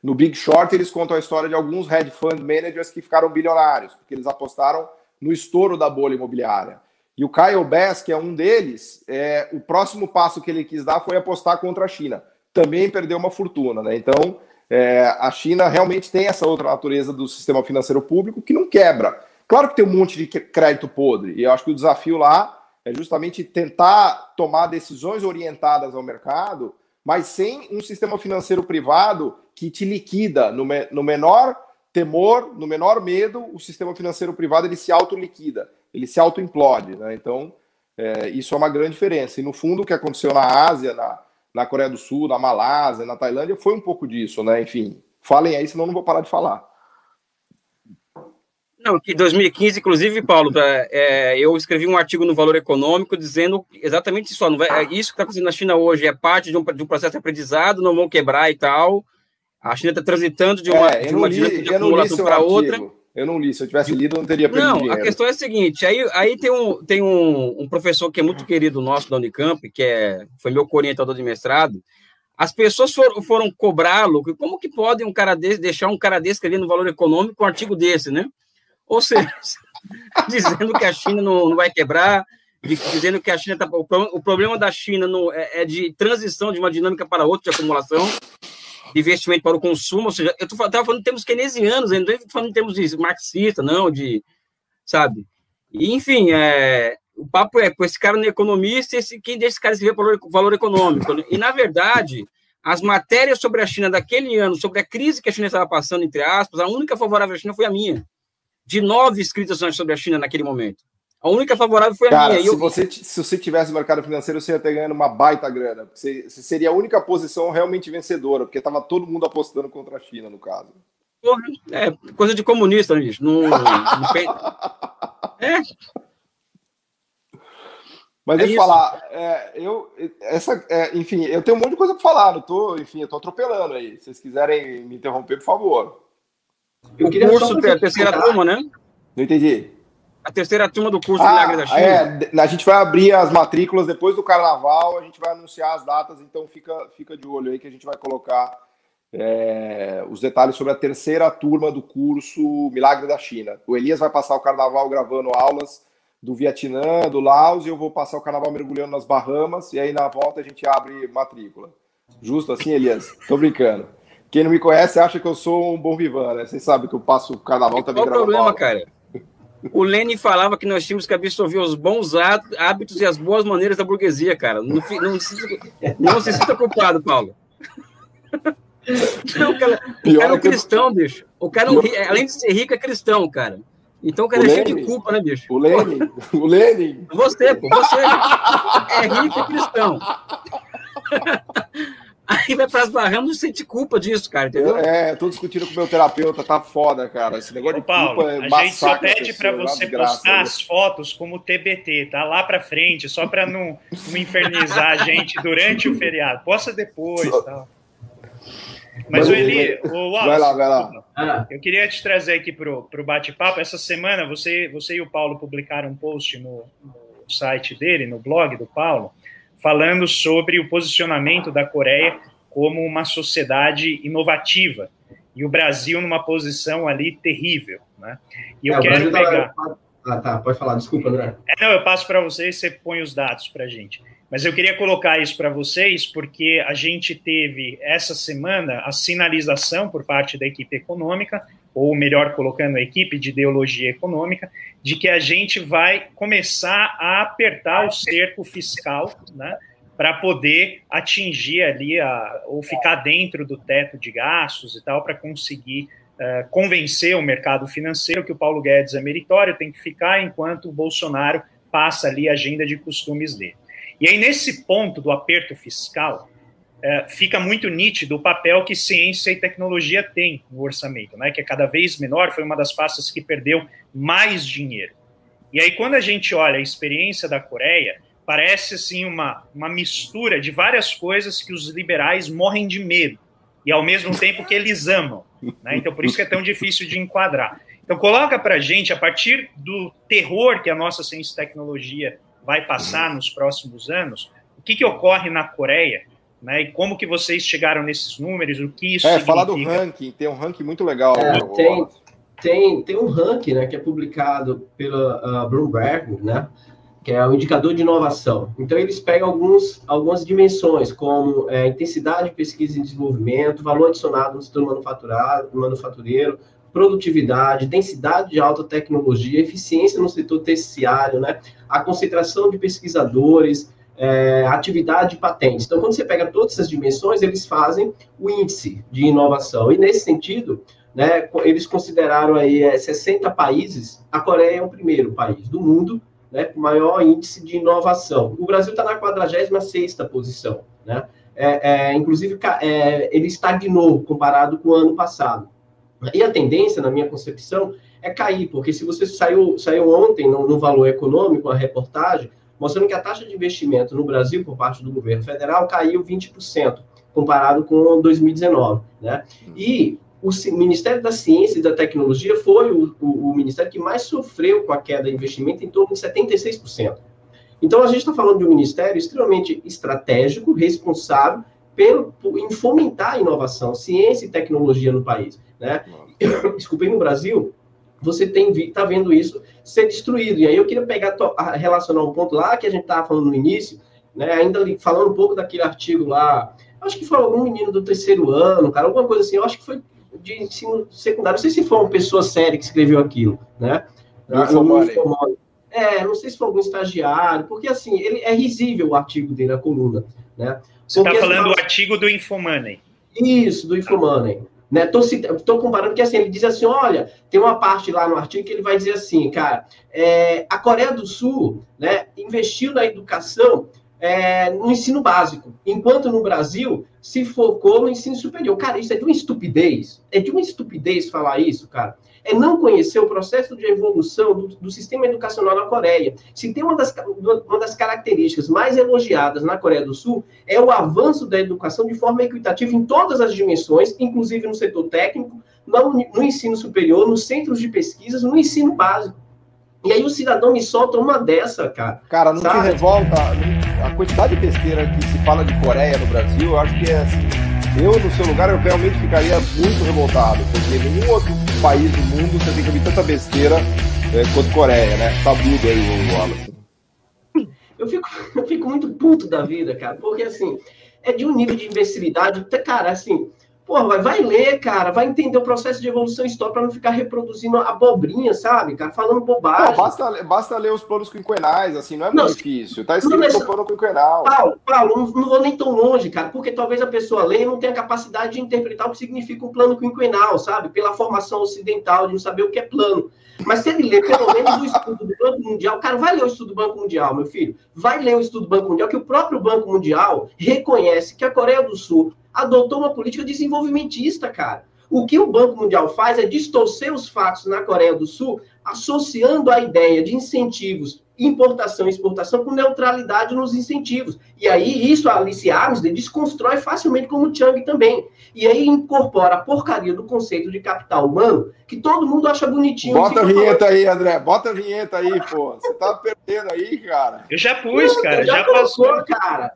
No Big Short, eles contam a história de alguns hedge fund managers que ficaram bilionários, porque eles apostaram no estouro da bolha imobiliária. E o Kyle Bass, que é um deles, é, o próximo passo que ele quis dar foi apostar contra a China. Também perdeu uma fortuna, né? Então, é, a China realmente tem essa outra natureza do sistema financeiro público que não quebra. Claro que tem um monte de crédito podre, e eu acho que o desafio lá é justamente tentar tomar decisões orientadas ao mercado, mas sem um sistema financeiro privado que te liquida no, me, no menor temor, no menor medo, o sistema financeiro privado ele se autoliquida, ele se autoimplode. Né? Então, é, isso é uma grande diferença. E no fundo, o que aconteceu na Ásia, na, na Coreia do Sul, na Malásia, na Tailândia, foi um pouco disso, né? Enfim, falem aí, senão não vou parar de falar. Não, que 2015, inclusive, Paulo, é, eu escrevi um artigo no Valor Econômico dizendo exatamente isso. Não vai, é, isso que está acontecendo na China hoje é parte de um, de um processo de aprendizado, não vão quebrar e tal. A China está transitando de uma, é, de uma li, de acumulação para outra. Eu não li, se eu tivesse lido, eu não teria perdido Não, dinheiro. a questão é a seguinte, aí, aí tem, um, tem um, um professor que é muito querido nosso da Unicamp, que é, foi meu orientador de mestrado, as pessoas foram, foram cobrá-lo, como que pode um cara desse, deixar um cara desse ali no valor econômico um artigo desse, né? Ou seja, [LAUGHS] dizendo que a China não, não vai quebrar, dizendo que a China está. O problema da China no, é, é, de transição de uma dinâmica para outra de acumulação, de investimento para o consumo. Ou seja, eu estava falando em termos keynesianos, não estou falando em termos de marxista, não, de. Sabe? E, enfim, é, o papo é com esse cara no economista, esse, quem deixa esse cara escrever valor, valor econômico. Né? E, na verdade, as matérias sobre a China daquele ano, sobre a crise que a China estava passando, entre aspas, a única favorável à China foi a minha de nove escritas sobre a China naquele momento. A única favorável foi a Cara, minha. Se, eu... você, se você tivesse mercado financeiro, você ia ter ganhando uma baita grana. Você, você seria a única posição realmente vencedora, porque estava todo mundo apostando contra a China, no caso. Porra, é coisa de comunista, né, bicho. Não, não... [LAUGHS] é. Mas é deixa eu falar, é, eu, essa, é, enfim, eu tenho um monte de coisa para falar, não tô, enfim, eu tô atropelando aí. Se vocês quiserem me interromper, por favor. Eu o curso tem a terceira turma, né? Não entendi. A terceira turma do curso ah, Milagre da China. É, a gente vai abrir as matrículas depois do carnaval, a gente vai anunciar as datas, então fica, fica de olho aí que a gente vai colocar é, os detalhes sobre a terceira turma do curso Milagre da China. O Elias vai passar o carnaval gravando aulas do Vietnã, do Laos, e eu vou passar o carnaval mergulhando nas Bahamas, e aí na volta a gente abre matrícula. Justo assim, Elias? Tô brincando. Quem não me conhece acha que eu sou um bom vivan, né? Vocês sabem que eu passo o carnaval também Qual o problema, cara? O Lênin falava que nós tínhamos que absorver os bons hábitos e as boas maneiras da burguesia, cara. Não, não, não, se, sinta culpado, Paulo. Não, cara, Pior era um cristão, bicho. O cara, não, além de ser rico, é cristão, cara. Então o cara o é Lenin, cheio de culpa, né, bicho? O Lenin, o Lenin. Você, pô, você é rico e cristão. [LAUGHS] Aí vai para as barramas e sente culpa disso, cara, entendeu? É, tô discutindo com o meu terapeuta, tá foda, cara. Esse negócio Ô, de Paulo, culpa é A gente só pede para você postar as fotos como TBT, tá? Lá para frente, só para não, não infernizar a gente durante o feriado. Posta depois, só... tá? Mas, o Eli, o Wallace, vai lá, vai lá. Ah. Eu queria te trazer aqui pro, pro bate-papo. Essa semana você, você e o Paulo publicaram um post no, no site dele, no blog do Paulo, falando sobre o posicionamento da Coreia como uma sociedade inovativa e o Brasil numa posição ali terrível, né? E eu é, quero tá pegar. Tá... Ah, tá, pode falar, desculpa, André. É, não, eu passo para você e você põe os dados para a gente. Mas eu queria colocar isso para vocês porque a gente teve essa semana a sinalização por parte da equipe econômica, ou melhor colocando a equipe de ideologia econômica, de que a gente vai começar a apertar o cerco fiscal, né, para poder atingir ali a, ou ficar dentro do teto de gastos e tal, para conseguir uh, convencer o mercado financeiro que o Paulo Guedes é meritório, tem que ficar enquanto o Bolsonaro passa ali a agenda de costumes dele. E aí, nesse ponto do aperto fiscal, é, fica muito nítido o papel que ciência e tecnologia têm no orçamento, né, que é cada vez menor, foi uma das pastas que perdeu mais dinheiro. E aí, quando a gente olha a experiência da Coreia, parece assim uma, uma mistura de várias coisas que os liberais morrem de medo, e ao mesmo tempo que eles amam. Né? Então, por isso que é tão difícil de enquadrar. Então, coloca para a gente, a partir do terror que a nossa ciência e tecnologia vai passar nos próximos anos, o que, que ocorre na Coreia, né? E como que vocês chegaram nesses números, o que isso É, significa? falar do ranking, tem um ranking muito legal. É, tem, tem, tem um ranking, né, que é publicado pela uh, Bloomberg, né, que é o indicador de inovação. Então, eles pegam alguns, algumas dimensões, como é, intensidade de pesquisa e desenvolvimento, valor adicionado no setor manufaturado, manufatureiro, produtividade, densidade de alta tecnologia, eficiência no setor terciário, né? a concentração de pesquisadores, é, atividade de patentes. Então, quando você pega todas essas dimensões, eles fazem o índice de inovação. E, nesse sentido, né, eles consideraram aí é, 60 países, a Coreia é o primeiro país do mundo né, com maior índice de inovação. O Brasil está na 46ª posição, né? É, é, inclusive, é, ele estagnou comparado com o ano passado. E a tendência, na minha concepção, é cair, porque se você saiu, saiu ontem no, no valor econômico, a reportagem, mostrando que a taxa de investimento no Brasil, por parte do governo federal, caiu 20%, comparado com 2019. Né? E o Ministério da Ciência e da Tecnologia foi o, o, o ministério que mais sofreu com a queda de investimento, em torno de 76%. Então, a gente está falando de um ministério extremamente estratégico, responsável pelo, em fomentar a inovação, ciência e tecnologia no país. Né? [COUGHS] Desculpem, no Brasil, você tem está vendo isso ser destruído. E aí eu queria pegar relacionar um ponto lá que a gente estava falando no início, né? Ainda falando um pouco daquele artigo lá, acho que foi algum menino do terceiro ano, cara, alguma coisa assim. Eu acho que foi de ensino secundário. Não sei se foi uma pessoa séria que escreveu aquilo, né? É, não sei se foi algum estagiário, porque assim, ele é risível o artigo dele, a coluna, né? Você está falando assim, do artigo do Infomoney. Isso, do Infomoney. Né? Tô, tô comparando que assim, ele diz assim, olha, tem uma parte lá no artigo que ele vai dizer assim, cara, é, a Coreia do Sul né, investiu na educação é, no ensino básico, enquanto no Brasil se focou no ensino superior. Cara, isso é de uma estupidez. É de uma estupidez falar isso, cara é não conhecer o processo de evolução do, do, sistema educacional na Coreia. Se tem uma das, uma das características mais elogiadas na Coreia do Sul, é o avanço da educação de forma equitativa em todas as dimensões, inclusive no setor técnico, no, no ensino superior, nos centros de pesquisas, no ensino básico. E aí o cidadão me solta uma dessa, cara. Cara, não sabe? te revolta a quantidade de besteira que se fala de Coreia no Brasil, eu acho que é assim eu, no seu lugar, eu realmente ficaria muito revoltado, porque nenhum outro país do mundo você tem que ouvir tanta besteira é, quanto Coreia, né? Tabudo aí, o Wallace. Eu fico, eu fico muito puto da vida, cara, porque assim, é de um nível de imbecilidade, cara, assim, Pô, vai, vai ler, cara, vai entender o processo de evolução histórica para não ficar reproduzindo abobrinha, sabe, cara, falando bobagem. Não, basta, basta ler os planos quinquenais, assim, não é muito difícil. Tá escrito no plano quinquenal. Paulo, Paulo não, não, vou nem tão longe, cara, porque talvez a pessoa leia e não tenha capacidade de interpretar o que significa um plano quinquenal, sabe? Pela formação ocidental, de não saber o que é plano. Mas se ele ler pelo menos o estudo do Banco Mundial, cara, vai ler o estudo do Banco Mundial, meu filho. Vai ler o estudo do Banco Mundial, que o próprio Banco Mundial reconhece que a Coreia do Sul adotou uma política desenvolvimentista, cara. O que o Banco Mundial faz é distorcer os fatos na Coreia do Sul, associando a ideia de incentivos, importação e exportação, com neutralidade nos incentivos. E aí, isso a Alice Armstrong desconstrói facilmente, como o Chang também. E aí incorpora a porcaria do conceito de capital humano, que todo mundo acha bonitinho. Bota a vinheta falando. aí, André. Bota a vinheta aí, pô. Você tá perdendo aí, cara. Eu já pus, Não, cara. Já, já passou, cara.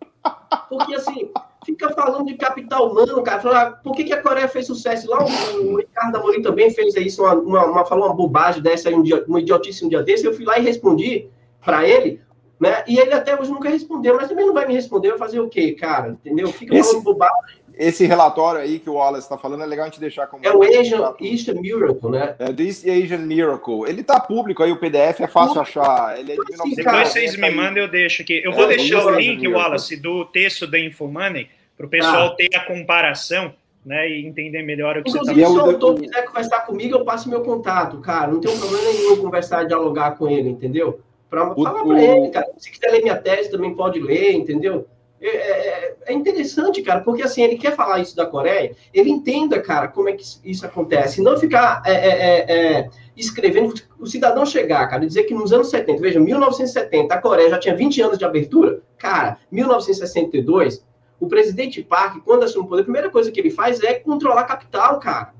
Porque assim, fica falando de capital humano, cara. Fala, por que, que a Coreia fez sucesso? Lá o, o Ricardo Amorim também fez isso, uma, uma, uma, falou uma bobagem dessa aí, um dia, uma idiotice um dia desse. Eu fui lá e respondi para ele, né? E ele até hoje nunca respondeu, mas também não vai me responder, vai fazer o quê, cara? Entendeu? Fica esse, falando bobagem. Esse relatório aí que o Wallace está falando é legal a gente deixar como. É o Asian, Eastern Miracle, né? É do East Asian Miracle. Ele tá público aí, o PDF é fácil achar. Ele é de Depois vocês me mandam, eu deixo aqui. Eu vou é, deixar o link, Wallace, do texto da Infomoney para o pessoal ah. ter a comparação né, e entender melhor o que Inclusive, você está falando. Se o autor quiser conversar comigo, eu passo meu contato, cara. Não tem problema nenhum conversar, dialogar com ele, entendeu? Para falar para ele, cara. Se quiser ler minha tese, também pode ler, entendeu? É, é, é, interessante, cara, porque assim, ele quer falar isso da Coreia, ele entenda, cara, como é que isso acontece, não ficar é, é, é, escrevendo, o cidadão chegar, cara, e dizer que nos anos 70, veja, 1970, a Coreia já tinha 20 anos de abertura, cara, 1962, o presidente Park, quando assume o poder, a primeira coisa que ele faz é controlar capital, cara.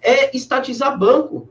É estatizar banco.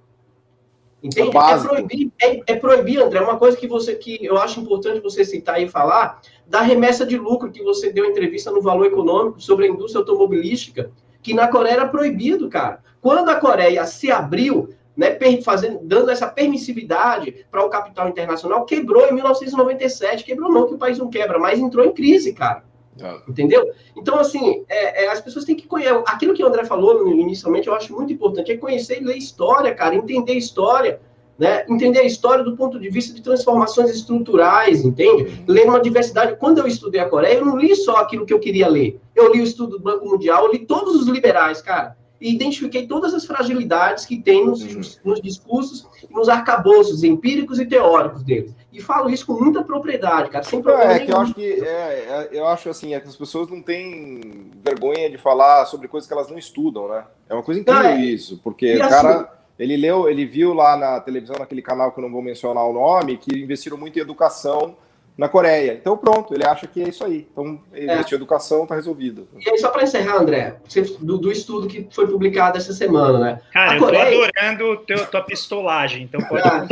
Entende? É, é proibir, é, é, proibir, André, uma coisa que você que eu acho importante você citar e falar, da remessa de lucro que você deu entrevista no Valor Econômico sobre a indústria automobilística, que na Coreia era proibido, cara. Quando a Coreia se abriu, né, fazendo, dando essa permissividade para o capital internacional, quebrou em 1997. Quebrou não, que o país não quebra, mas entrou em crise, cara. É. Entendeu? Então, assim, é, é, as pessoas têm que conhecer. Aquilo que o André falou inicialmente, eu acho muito importante, é conhecer e ler história, cara, entender história. Né? Entender a história do ponto de vista de transformações estruturais, entende? Ler uma diversidade. Quando eu estudei a Coreia, eu não li só aquilo que eu queria ler. Eu li o estudo do Banco Mundial, eu li todos os liberais, cara e identifiquei todas as fragilidades que tem nos, nos discursos nos arcabouços empíricos e teóricos deles. E falo isso com muita propriedade, cara, sem problema é, que eu acho que é, é, eu acho assim, é que as pessoas não têm vergonha de falar sobre coisas que elas não estudam, né? É uma coisa incrível é. isso, porque o cara assim, ele leu, ele viu lá na televisão, naquele canal que eu não vou mencionar o nome, que investiram muito em educação na Coreia. Então, pronto, ele acha que é isso aí. Então, investir é. educação está resolvido. E aí, só para encerrar, André, do, do, estudo que foi publicado essa semana, né? Cara, a eu Coreia... tô adorando teu, tua pistolagem, então pode ah.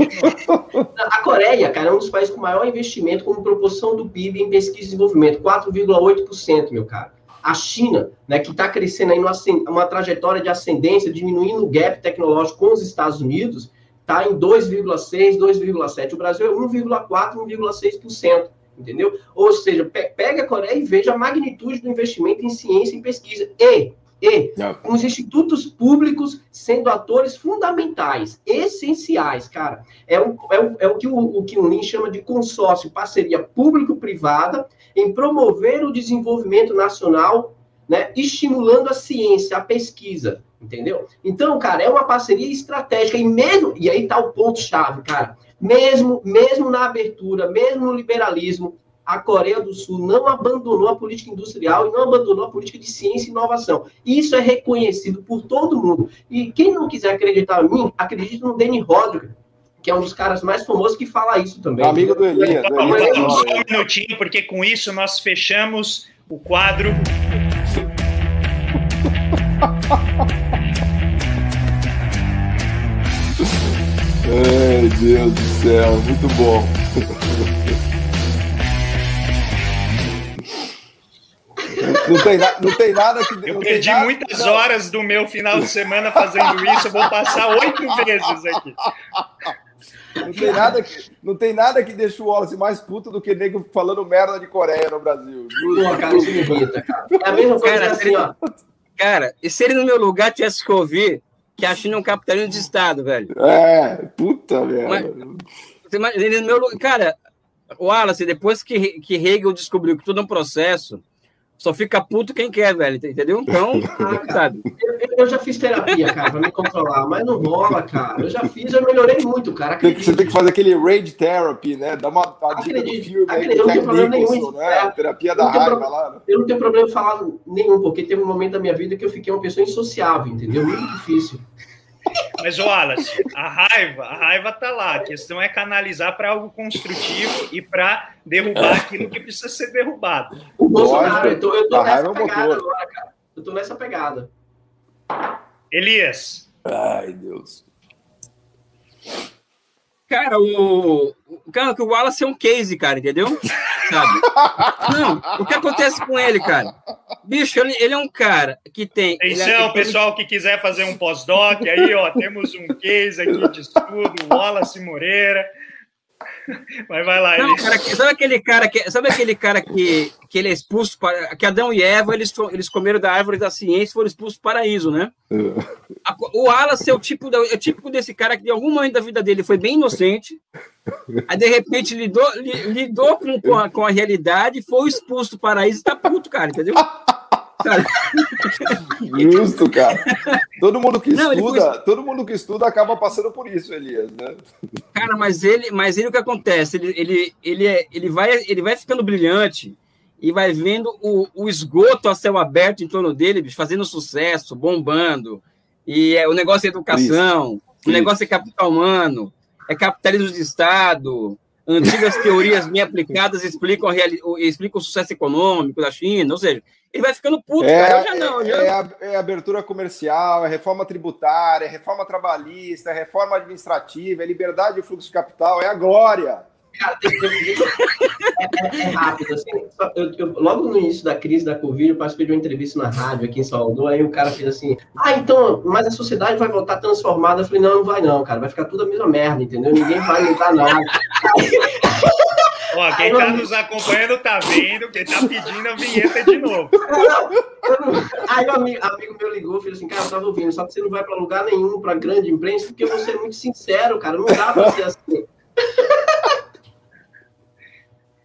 A Coreia, cara, é um dos países com maior investimento como proporção do PIB em pesquisa e desenvolvimento, 4,8%, meu cara. A China, né, que está crescendo aí numa, uma trajetória de ascendência, diminuindo o gap tecnológico com os Estados Unidos, está em 2,6%, 2,7%. O Brasil é 1,4%, 1,6%. Entendeu? Ou seja, pega a Coreia e veja a magnitude do investimento em ciência e pesquisa. E, e com os institutos públicos sendo atores fundamentais, essenciais, cara. É o, é o, é o que o, o que o Lin chama de consórcio, parceria público-privada, em promover o desenvolvimento nacional, né, estimulando a ciência, a pesquisa entendeu? Então, cara, é uma parceria estratégica e mesmo, e aí tá o ponto chave, cara. Mesmo, mesmo na abertura, mesmo no liberalismo, a Coreia do Sul não abandonou a política industrial e não abandonou a política de ciência e inovação. Isso é reconhecido por todo mundo. E quem não quiser acreditar em mim, acredite no Danny Rodrigues, que é um dos caras mais famosos que fala isso também. Amigo. Do Elias. Só um minutinho, porque com isso nós fechamos o quadro Ai, Deus do céu, muito bom. Não tem, não tem nada que. Eu perdi nada, muitas não. horas do meu final de semana fazendo isso, eu vou passar oito vezes aqui. Não tem, nada que, não tem nada que deixa o Wallace mais puto do que nego falando merda de Coreia no Brasil. Pô, cara, isso me irrita, cara. É a mesma coisa cara, assim, ó. Cara, e se ele no meu lugar tivesse que ouvir que a China é um capitalismo de Estado, velho? É, puta. Mas, ele no meu lugar, cara, o Wallace, depois que, que Hegel descobriu que tudo é um processo, só fica puto quem quer, velho, entendeu? Então, ah, [LAUGHS] sabe. Eu, eu, já fiz terapia, cara, pra me controlar, mas não rola, cara. Eu já fiz, eu melhorei muito, cara. Acredito. Você tem que fazer aquele rage therapy, né? Dá uma acredito, filme acredito, eu não tenho problema nenhum. Né? É, terapia da raiva pro... lá. Né? Eu não tenho problema em falar nenhum, porque teve um momento da minha vida que eu fiquei uma pessoa insociável, entendeu? Muito difícil. Mas, Wallace, a raiva, a raiva tá lá. A questão é canalizar para algo construtivo e para derrubar aquilo que precisa ser derrubado. O Bolsonaro, eu tô, eu tô nessa é pegada agora, cara. Eu tô nessa pegada. Elias. Ai, Deus. Cara, o. Cara, que o Wallace é um case, cara, entendeu? Sabe? Não, o que acontece com ele, cara? Bicho, ele, ele é um cara que tem. Atenção, é, pessoal que quiser fazer um pós-doc, aí, ó, temos um case aqui de estudo, Wallace Moreira. [LAUGHS] Mas vai lá. Não, cara, sabe aquele cara que sabe aquele cara que, que ele é expulso para que Adão e Eva eles, eles comeram da árvore da ciência e foram expulsos do paraíso, né? É. o Wallace é o tipo da, é o típico desse cara que em algum momento da vida dele foi bem inocente, aí de repente lidou, lidou com, com, a, com a realidade, foi expulso do paraíso e tá puto, cara, entendeu? [LAUGHS] Cara. Justo, cara. Todo mundo que não, estuda, foi... todo mundo que estuda acaba passando por isso, Elias, né? Cara, mas ele, mas ele o que acontece? Ele, ele, ele, é, ele, vai, ele vai ficando brilhante e vai vendo o, o esgoto a céu aberto em torno dele, fazendo sucesso, bombando. E é, o negócio é educação, isso. o negócio é capital humano, é capitalismo de Estado, antigas teorias bem aplicadas explicam, explicam o sucesso econômico da China, ou seja, ele vai ficando puto, é, cara. Eu já não. Já... É, a, é abertura comercial, é reforma tributária, é reforma trabalhista, é reforma administrativa, é liberdade de fluxo de capital, é a glória. Cara, é, é, é, rápido, assim. Eu, eu, logo no início da crise da Covid, eu participei de uma entrevista na rádio aqui em Salvador, aí o cara fez assim, ah, então, mas a sociedade vai voltar transformada. Eu falei, não, não vai não, cara, vai ficar tudo a mesma merda, entendeu? Ninguém vai mudar nada. Ó, quem está nos acompanhando tá vendo, quem tá pedindo a vinheta de novo. Aí o amigo, amigo meu ligou e falou assim, cara, eu tava ouvindo, só que você não vai para lugar nenhum, para grande imprensa, porque eu vou ser muito sincero, cara, não dá para ser assim. [LAUGHS]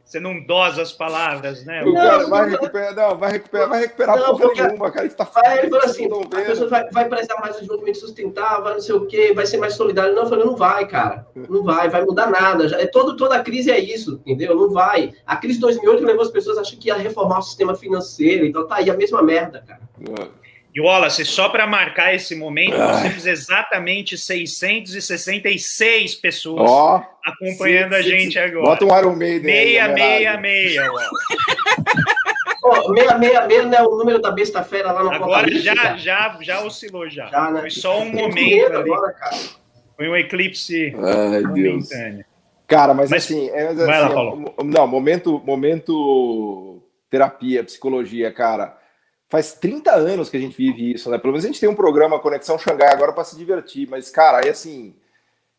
Você não dosa as palavras, né? O cara vai recuperar, não, vai recuperar, vai recuperar não, porra nenhuma, cara. Isso tá aí ele falou assim: a pessoa vai, vai precisar mais de desenvolvimento sustentável, vai não sei o quê, vai ser mais solidário. Não, eu falei, não vai, cara. Não vai, vai mudar nada. Já, é todo, toda a crise é isso, entendeu? Não vai. A crise de 2008 levou as pessoas a achar que ia reformar o sistema financeiro, então tá aí a mesma merda, cara. É. E Wallace, só para marcar esse momento, nós temos exatamente 666 pessoas oh, acompanhando sim, a gente sim. agora. Bota um Iron Maiden. 666, Oh, 666 não é o número da besta fera lá no Agora já, já, já oscilou já. já né? Foi só um momento agora, cara. Foi um eclipse Ai, momentâneo. Deus. Cara, mas, mas assim, é, assim lá, Paulo. não, momento, momento terapia, psicologia, cara faz 30 anos que a gente vive isso, né? Pelo menos a gente tem um programa Conexão Xangai agora para se divertir, mas, cara, é assim.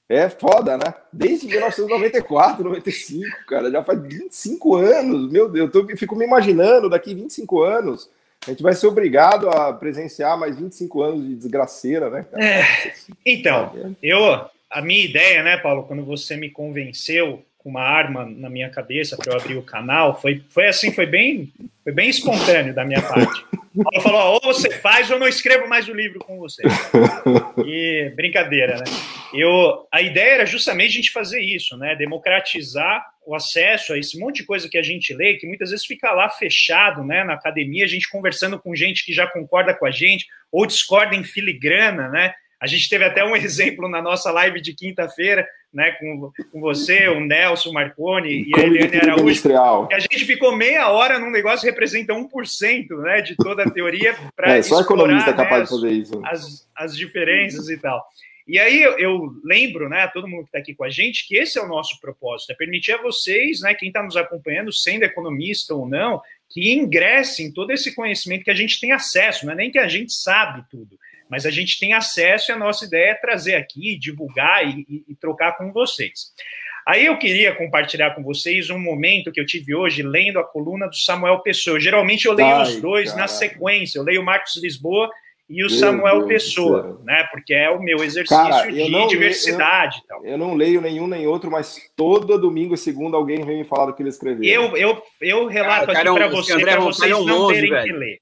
É foda, né? Desde 1994, 95, cara, já faz 25 anos. Meu Deus, eu tô, fico me imaginando daqui 25 anos. A gente vai ser obrigado a presenciar mais 25 anos de desgraceira, né? É, então, eu, a minha ideia, né, Paulo, quando você me convenceu uma arma na minha cabeça para eu abrir o canal, foi, foi assim, foi bem, foi bem espontâneo da minha parte. Ela falou: ou você faz ou eu não escrevo mais o livro com você. E brincadeira, né? Eu, a ideia era justamente a gente fazer isso, né? Democratizar o acesso a esse monte de coisa que a gente lê, que muitas vezes fica lá fechado, né? Na academia, a gente conversando com gente que já concorda com a gente ou discorda em filigrana, né? A gente teve até um [LAUGHS] exemplo na nossa live de quinta-feira, né, com, com você, o Nelson Marconi e a Eliane Araújo. Que a gente ficou meia hora num negócio que representa 1% né, de toda a teoria para é, só economista é né, capaz de fazer isso. As, as diferenças e tal. E aí eu, lembro, né, todo mundo que está aqui com a gente, que esse é o nosso propósito, é permitir a vocês, né, quem está nos acompanhando, sendo economista ou não, que ingressem todo esse conhecimento que a gente tem acesso, não é nem que a gente sabe tudo, mas a gente tem acesso e a nossa ideia é trazer aqui, divulgar e, e, e trocar com vocês. Aí eu queria compartilhar com vocês um momento que eu tive hoje lendo a coluna do Samuel Pessoa. Geralmente eu leio Ai, os dois na sequência. Eu leio o Marcos Lisboa e o Meu Samuel Deus Pessoa, né? Porque é o meu exercício cara, de diversidade. Eu, eu, não leio nenhum nem outro, mas todo domingo e segunda alguém vem me falar do que ele escreveu. Eu, eu, eu relato cara, aqui para é você, para vocês é um não monge, terem velho. que ler.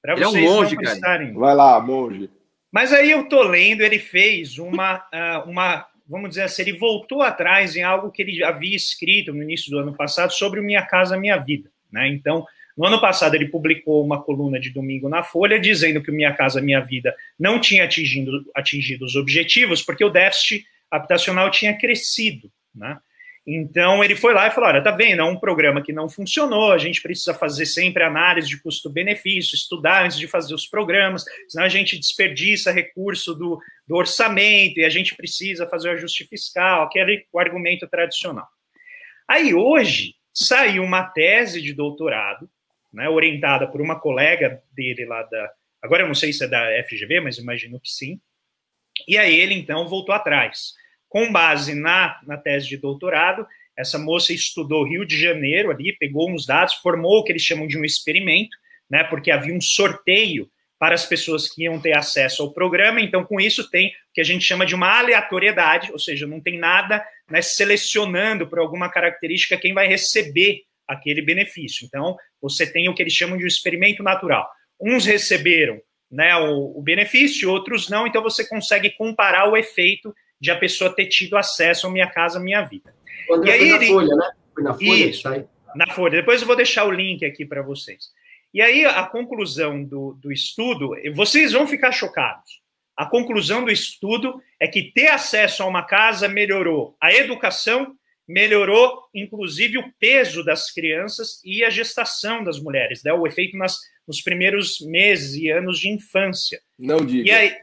Para vocês é um monge, não cara. estarem. Vai lá, monge. Mas aí eu tô lendo, ele fez uma, uh, uma vamos dizer assim, ele voltou atrás em algo que ele havia escrito no início do ano passado sobre Minha Casa Minha Vida. Né? Então, no ano passado, ele publicou uma coluna de domingo na Folha dizendo que Minha Casa Minha Vida não tinha atingido, atingido os objetivos porque o déficit habitacional tinha crescido. Né? Então ele foi lá e falou: olha, tá vendo, é um programa que não funcionou, a gente precisa fazer sempre análise de custo-benefício, estudar antes de fazer os programas, senão a gente desperdiça recurso do, do orçamento e a gente precisa fazer o ajuste fiscal, aquele o argumento tradicional. Aí hoje saiu uma tese de doutorado, né, orientada por uma colega dele lá da. Agora eu não sei se é da FGV, mas imagino que sim. E aí ele então voltou atrás com base na, na tese de doutorado, essa moça estudou Rio de Janeiro ali, pegou uns dados, formou o que eles chamam de um experimento, né, porque havia um sorteio para as pessoas que iam ter acesso ao programa, então com isso tem o que a gente chama de uma aleatoriedade, ou seja, não tem nada né, selecionando por alguma característica quem vai receber aquele benefício. Então, você tem o que eles chamam de um experimento natural. Uns receberam né, o, o benefício, outros não, então você consegue comparar o efeito de a pessoa ter tido acesso ao Minha Casa Minha Vida. Quando e aí ele... Folha, né? Foi na Folha, Isso, tá na Folha. Depois eu vou deixar o link aqui para vocês. E aí a conclusão do, do estudo, vocês vão ficar chocados. A conclusão do estudo é que ter acesso a uma casa melhorou a educação, melhorou inclusive o peso das crianças e a gestação das mulheres, né? o efeito nas, nos primeiros meses e anos de infância. Não diga. E aí,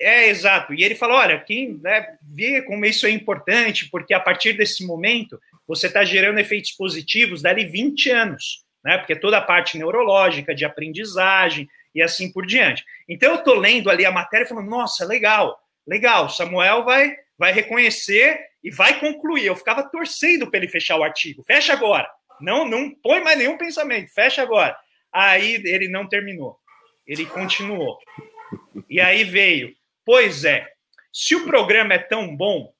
é, exato. E ele falou: olha, quem né, vê como isso é importante, porque a partir desse momento você está gerando efeitos positivos dali 20 anos, né? Porque toda a parte neurológica, de aprendizagem e assim por diante. Então eu estou lendo ali a matéria e falando, nossa, legal, legal, Samuel vai, vai reconhecer e vai concluir. Eu ficava torcendo para ele fechar o artigo. Fecha agora. Não, não põe mais nenhum pensamento, fecha agora. Aí ele não terminou. Ele continuou. E aí veio Pois é, se o programa é tão bom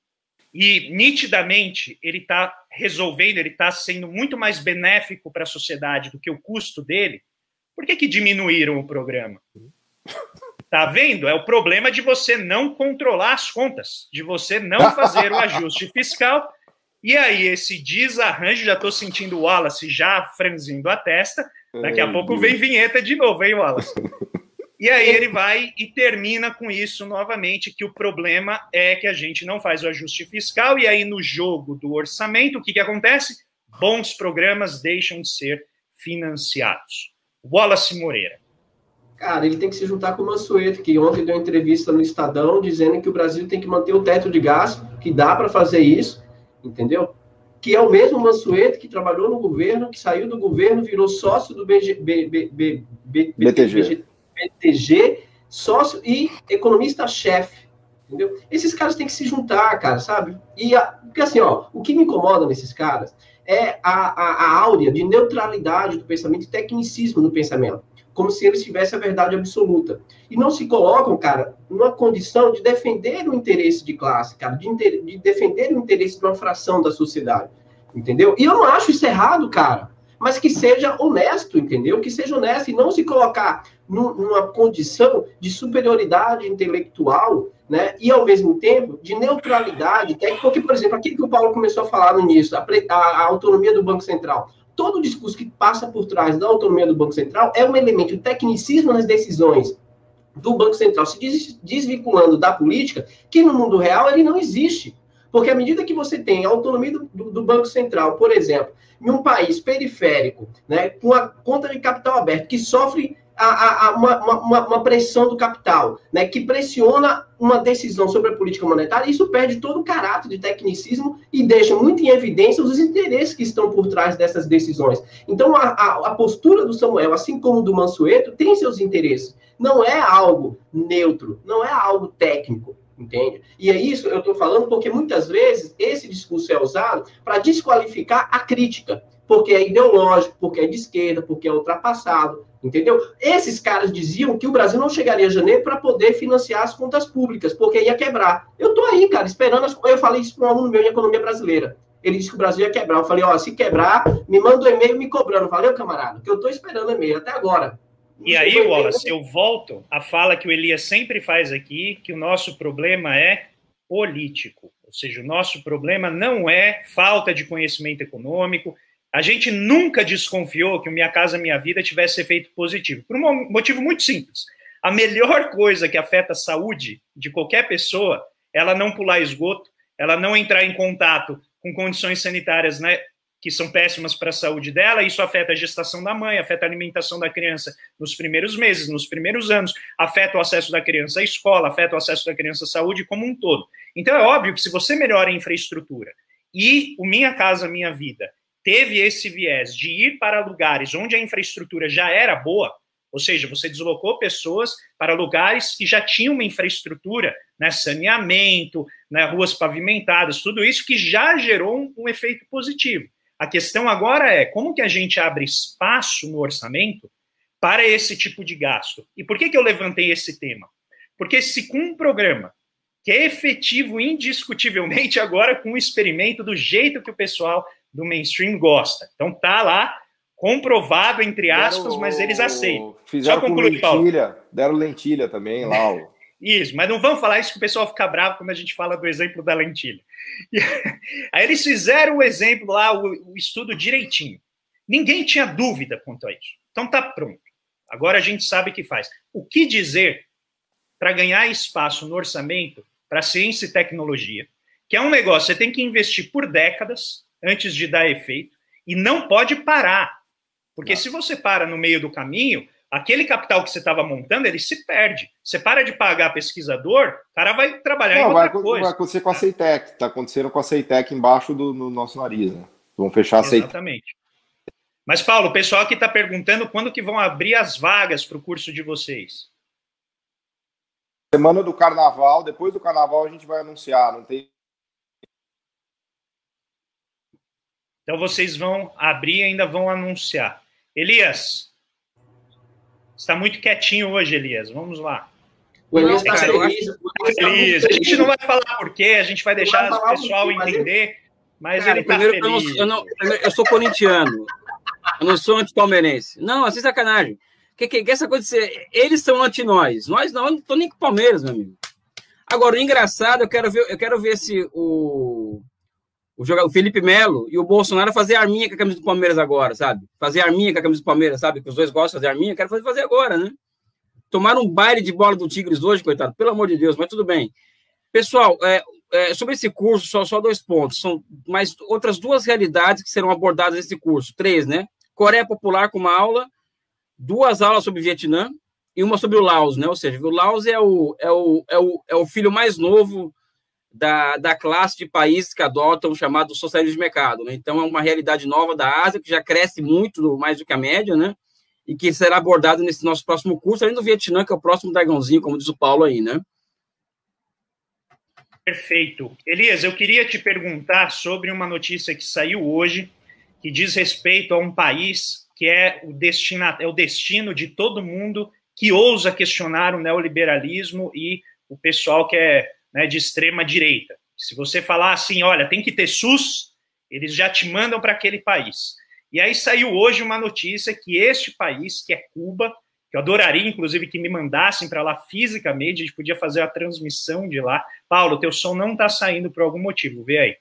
e nitidamente ele está resolvendo, ele está sendo muito mais benéfico para a sociedade do que o custo dele, por que, que diminuíram o programa? Tá vendo? É o problema de você não controlar as contas, de você não fazer o ajuste [LAUGHS] fiscal. E aí, esse desarranjo, já estou sentindo o Wallace já franzindo a testa. Daqui a pouco vem vinheta de novo, hein, Wallace? [LAUGHS] E aí ele vai e termina com isso novamente, que o problema é que a gente não faz o ajuste fiscal, e aí no jogo do orçamento, o que, que acontece? Bons programas deixam de ser financiados. Wallace Moreira. Cara, ele tem que se juntar com o Mansueto, que ontem deu entrevista no Estadão dizendo que o Brasil tem que manter o teto de gasto, que dá para fazer isso, entendeu? Que é o mesmo Mansueto que trabalhou no governo, que saiu do governo, virou sócio do BG, B, B, B, BTG. PTG, sócio e economista-chefe. Entendeu? Esses caras têm que se juntar, cara, sabe? E a, porque assim, ó, o que me incomoda nesses caras é a, a, a áurea de neutralidade do pensamento e tecnicismo no pensamento, como se eles tivessem a verdade absoluta. E não se colocam, cara, numa condição de defender o interesse de classe, cara, de, de defender o interesse de uma fração da sociedade, entendeu? E eu não acho isso errado, cara mas que seja honesto, entendeu? Que seja honesto e não se colocar numa condição de superioridade intelectual, né? E ao mesmo tempo de neutralidade técnica, porque, por exemplo, aquilo que o Paulo começou a falar no início, a, a, a autonomia do Banco Central. Todo o discurso que passa por trás da autonomia do Banco Central é um elemento de tecnicismo nas decisões do Banco Central, se desvinculando da política, que no mundo real ele não existe. Porque à medida que você tem a autonomia do, do, do Banco Central, por exemplo, em um país periférico, né, com a conta de capital aberta, que sofre a, a, uma, uma, uma, pressão do capital, né, que pressiona uma decisão sobre a política monetária, isso perde todo o caráter de tecnicismo e deixa muito em evidência os interesses que estão por trás dessas decisões. Então, a, a, a postura do Samuel, assim como do Mansueto, tem seus interesses. Não é algo neutro, não é algo técnico. Entende? E é isso eu estou falando porque muitas vezes esse discurso é usado para desqualificar a crítica, porque é ideológico, porque é de esquerda, porque é ultrapassado, entendeu? Esses caras diziam que o Brasil não chegaria a janeiro para poder financiar as contas públicas, porque ia quebrar. Eu estou aí, cara, esperando. As... Eu falei isso para um aluno meu em economia brasileira. Ele disse que o Brasil ia quebrar. Eu falei, ó, se quebrar, me manda um e-mail me cobrando. Valeu, camarada, que eu estou esperando e-mail até agora. E aí, Wallace, eu volto à fala que o Elias sempre faz aqui, que o nosso problema é político. Ou seja, o nosso problema não é falta de conhecimento econômico. A gente nunca desconfiou que o Minha Casa Minha Vida tivesse efeito positivo, por um motivo muito simples. A melhor coisa que afeta a saúde de qualquer pessoa é ela não pular esgoto, ela não entrar em contato com condições sanitárias né, que são péssimas para a saúde dela, isso afeta a gestação da mãe, afeta a alimentação da criança nos primeiros meses, nos primeiros anos, afeta o acesso da criança à escola, afeta o acesso da criança à saúde como um todo. Então é óbvio que se você melhora a infraestrutura e o Minha Casa Minha Vida teve esse viés de ir para lugares onde a infraestrutura já era boa, ou seja, você deslocou pessoas para lugares que já tinham uma infraestrutura, né, saneamento, né, ruas pavimentadas, tudo isso que já gerou um, um efeito positivo. A questão agora é como que a gente abre espaço no orçamento para esse tipo de gasto. E por que, que eu levantei esse tema? Porque se com um programa que é efetivo indiscutivelmente [LAUGHS] agora com um experimento do jeito que o pessoal do mainstream gosta. Então tá lá comprovado entre aspas, deram, mas eles aceitam. Fizeram Só concluir, com lentilha, Paulo. deram lentilha também lá. Isso, mas não vamos falar isso que o pessoal fica bravo quando a gente fala do exemplo da lentilha. E, [LAUGHS] aí eles fizeram o exemplo lá, o, o estudo direitinho. Ninguém tinha dúvida quanto a isso. Então tá pronto. Agora a gente sabe o que faz. O que dizer para ganhar espaço no orçamento para ciência e tecnologia, que é um negócio, você tem que investir por décadas antes de dar efeito e não pode parar. Porque não. se você para no meio do caminho, aquele capital que você estava montando, ele se perde. Você para de pagar pesquisador, o cara vai trabalhar Não, em outra vai, coisa. Vai acontecer com a Ceitec, está acontecendo com a Ceitec embaixo do no nosso nariz, né? Vão fechar a Ceitec. Exatamente. Mas, Paulo, o pessoal aqui está perguntando quando que vão abrir as vagas para o curso de vocês. Semana do carnaval, depois do carnaval a gente vai anunciar, não tem. Então vocês vão abrir e ainda vão anunciar. Elias, Está muito quietinho hoje, Elias. Vamos lá. O Elias está feliz. feliz. A gente não vai falar por quê, a gente vai deixar o pessoal entender, mas Cara, ele está feliz. Eu, não, eu, não, eu, sou corintiano, eu não sou anti-palmeirense. Não, assim, sacanagem. Que, que, que essa coisa de ser, eles são anti-nós. Nós não, eu não estou nem com o Palmeiras, meu amigo. Agora, o engraçado, eu quero ver, eu quero ver se o o, jogador, Felipe Melo e o Bolsonaro fazer arminha com a camisa do Palmeiras agora, sabe? Fazer arminha com a camisa do Palmeiras, sabe? Que os dois gostam de fazer arminha, quero fazer, fazer agora, né? Tomaram um baile de bola do Tigres hoje, coitado, pelo amor de Deus, mas tudo bem. Pessoal, é, é, sobre esse curso, só, só dois pontos. São mais outras duas realidades que serão abordadas nesse curso. Três, né? Coreia Popular com uma aula, duas aulas sobre Vietnã e uma sobre o Laos, né? Ou seja, o Laos é o, é o, é o, é o filho mais novo da, da classe de países que adotam o chamado socialismo de mercado. Né? Então, é uma realidade nova da Ásia, que já cresce muito mais do que a média, né? e que será abordado nesse nosso próximo curso, além do Vietnã, que é o próximo dragãozinho, como diz o Paulo aí, né? Perfeito. Elias, eu queria te perguntar sobre uma notícia que saiu hoje, que diz respeito a um país que é o, destina, é o destino de todo mundo que ousa questionar o neoliberalismo e o pessoal que é né, de extrema direita. Se você falar assim, olha, tem que ter SUS, eles já te mandam para aquele país. E aí saiu hoje uma notícia que este país, que é Cuba, que eu adoraria, inclusive, que me mandassem para lá fisicamente, a gente podia fazer a transmissão de lá. Paulo, teu som não está saindo por algum motivo, vê aí.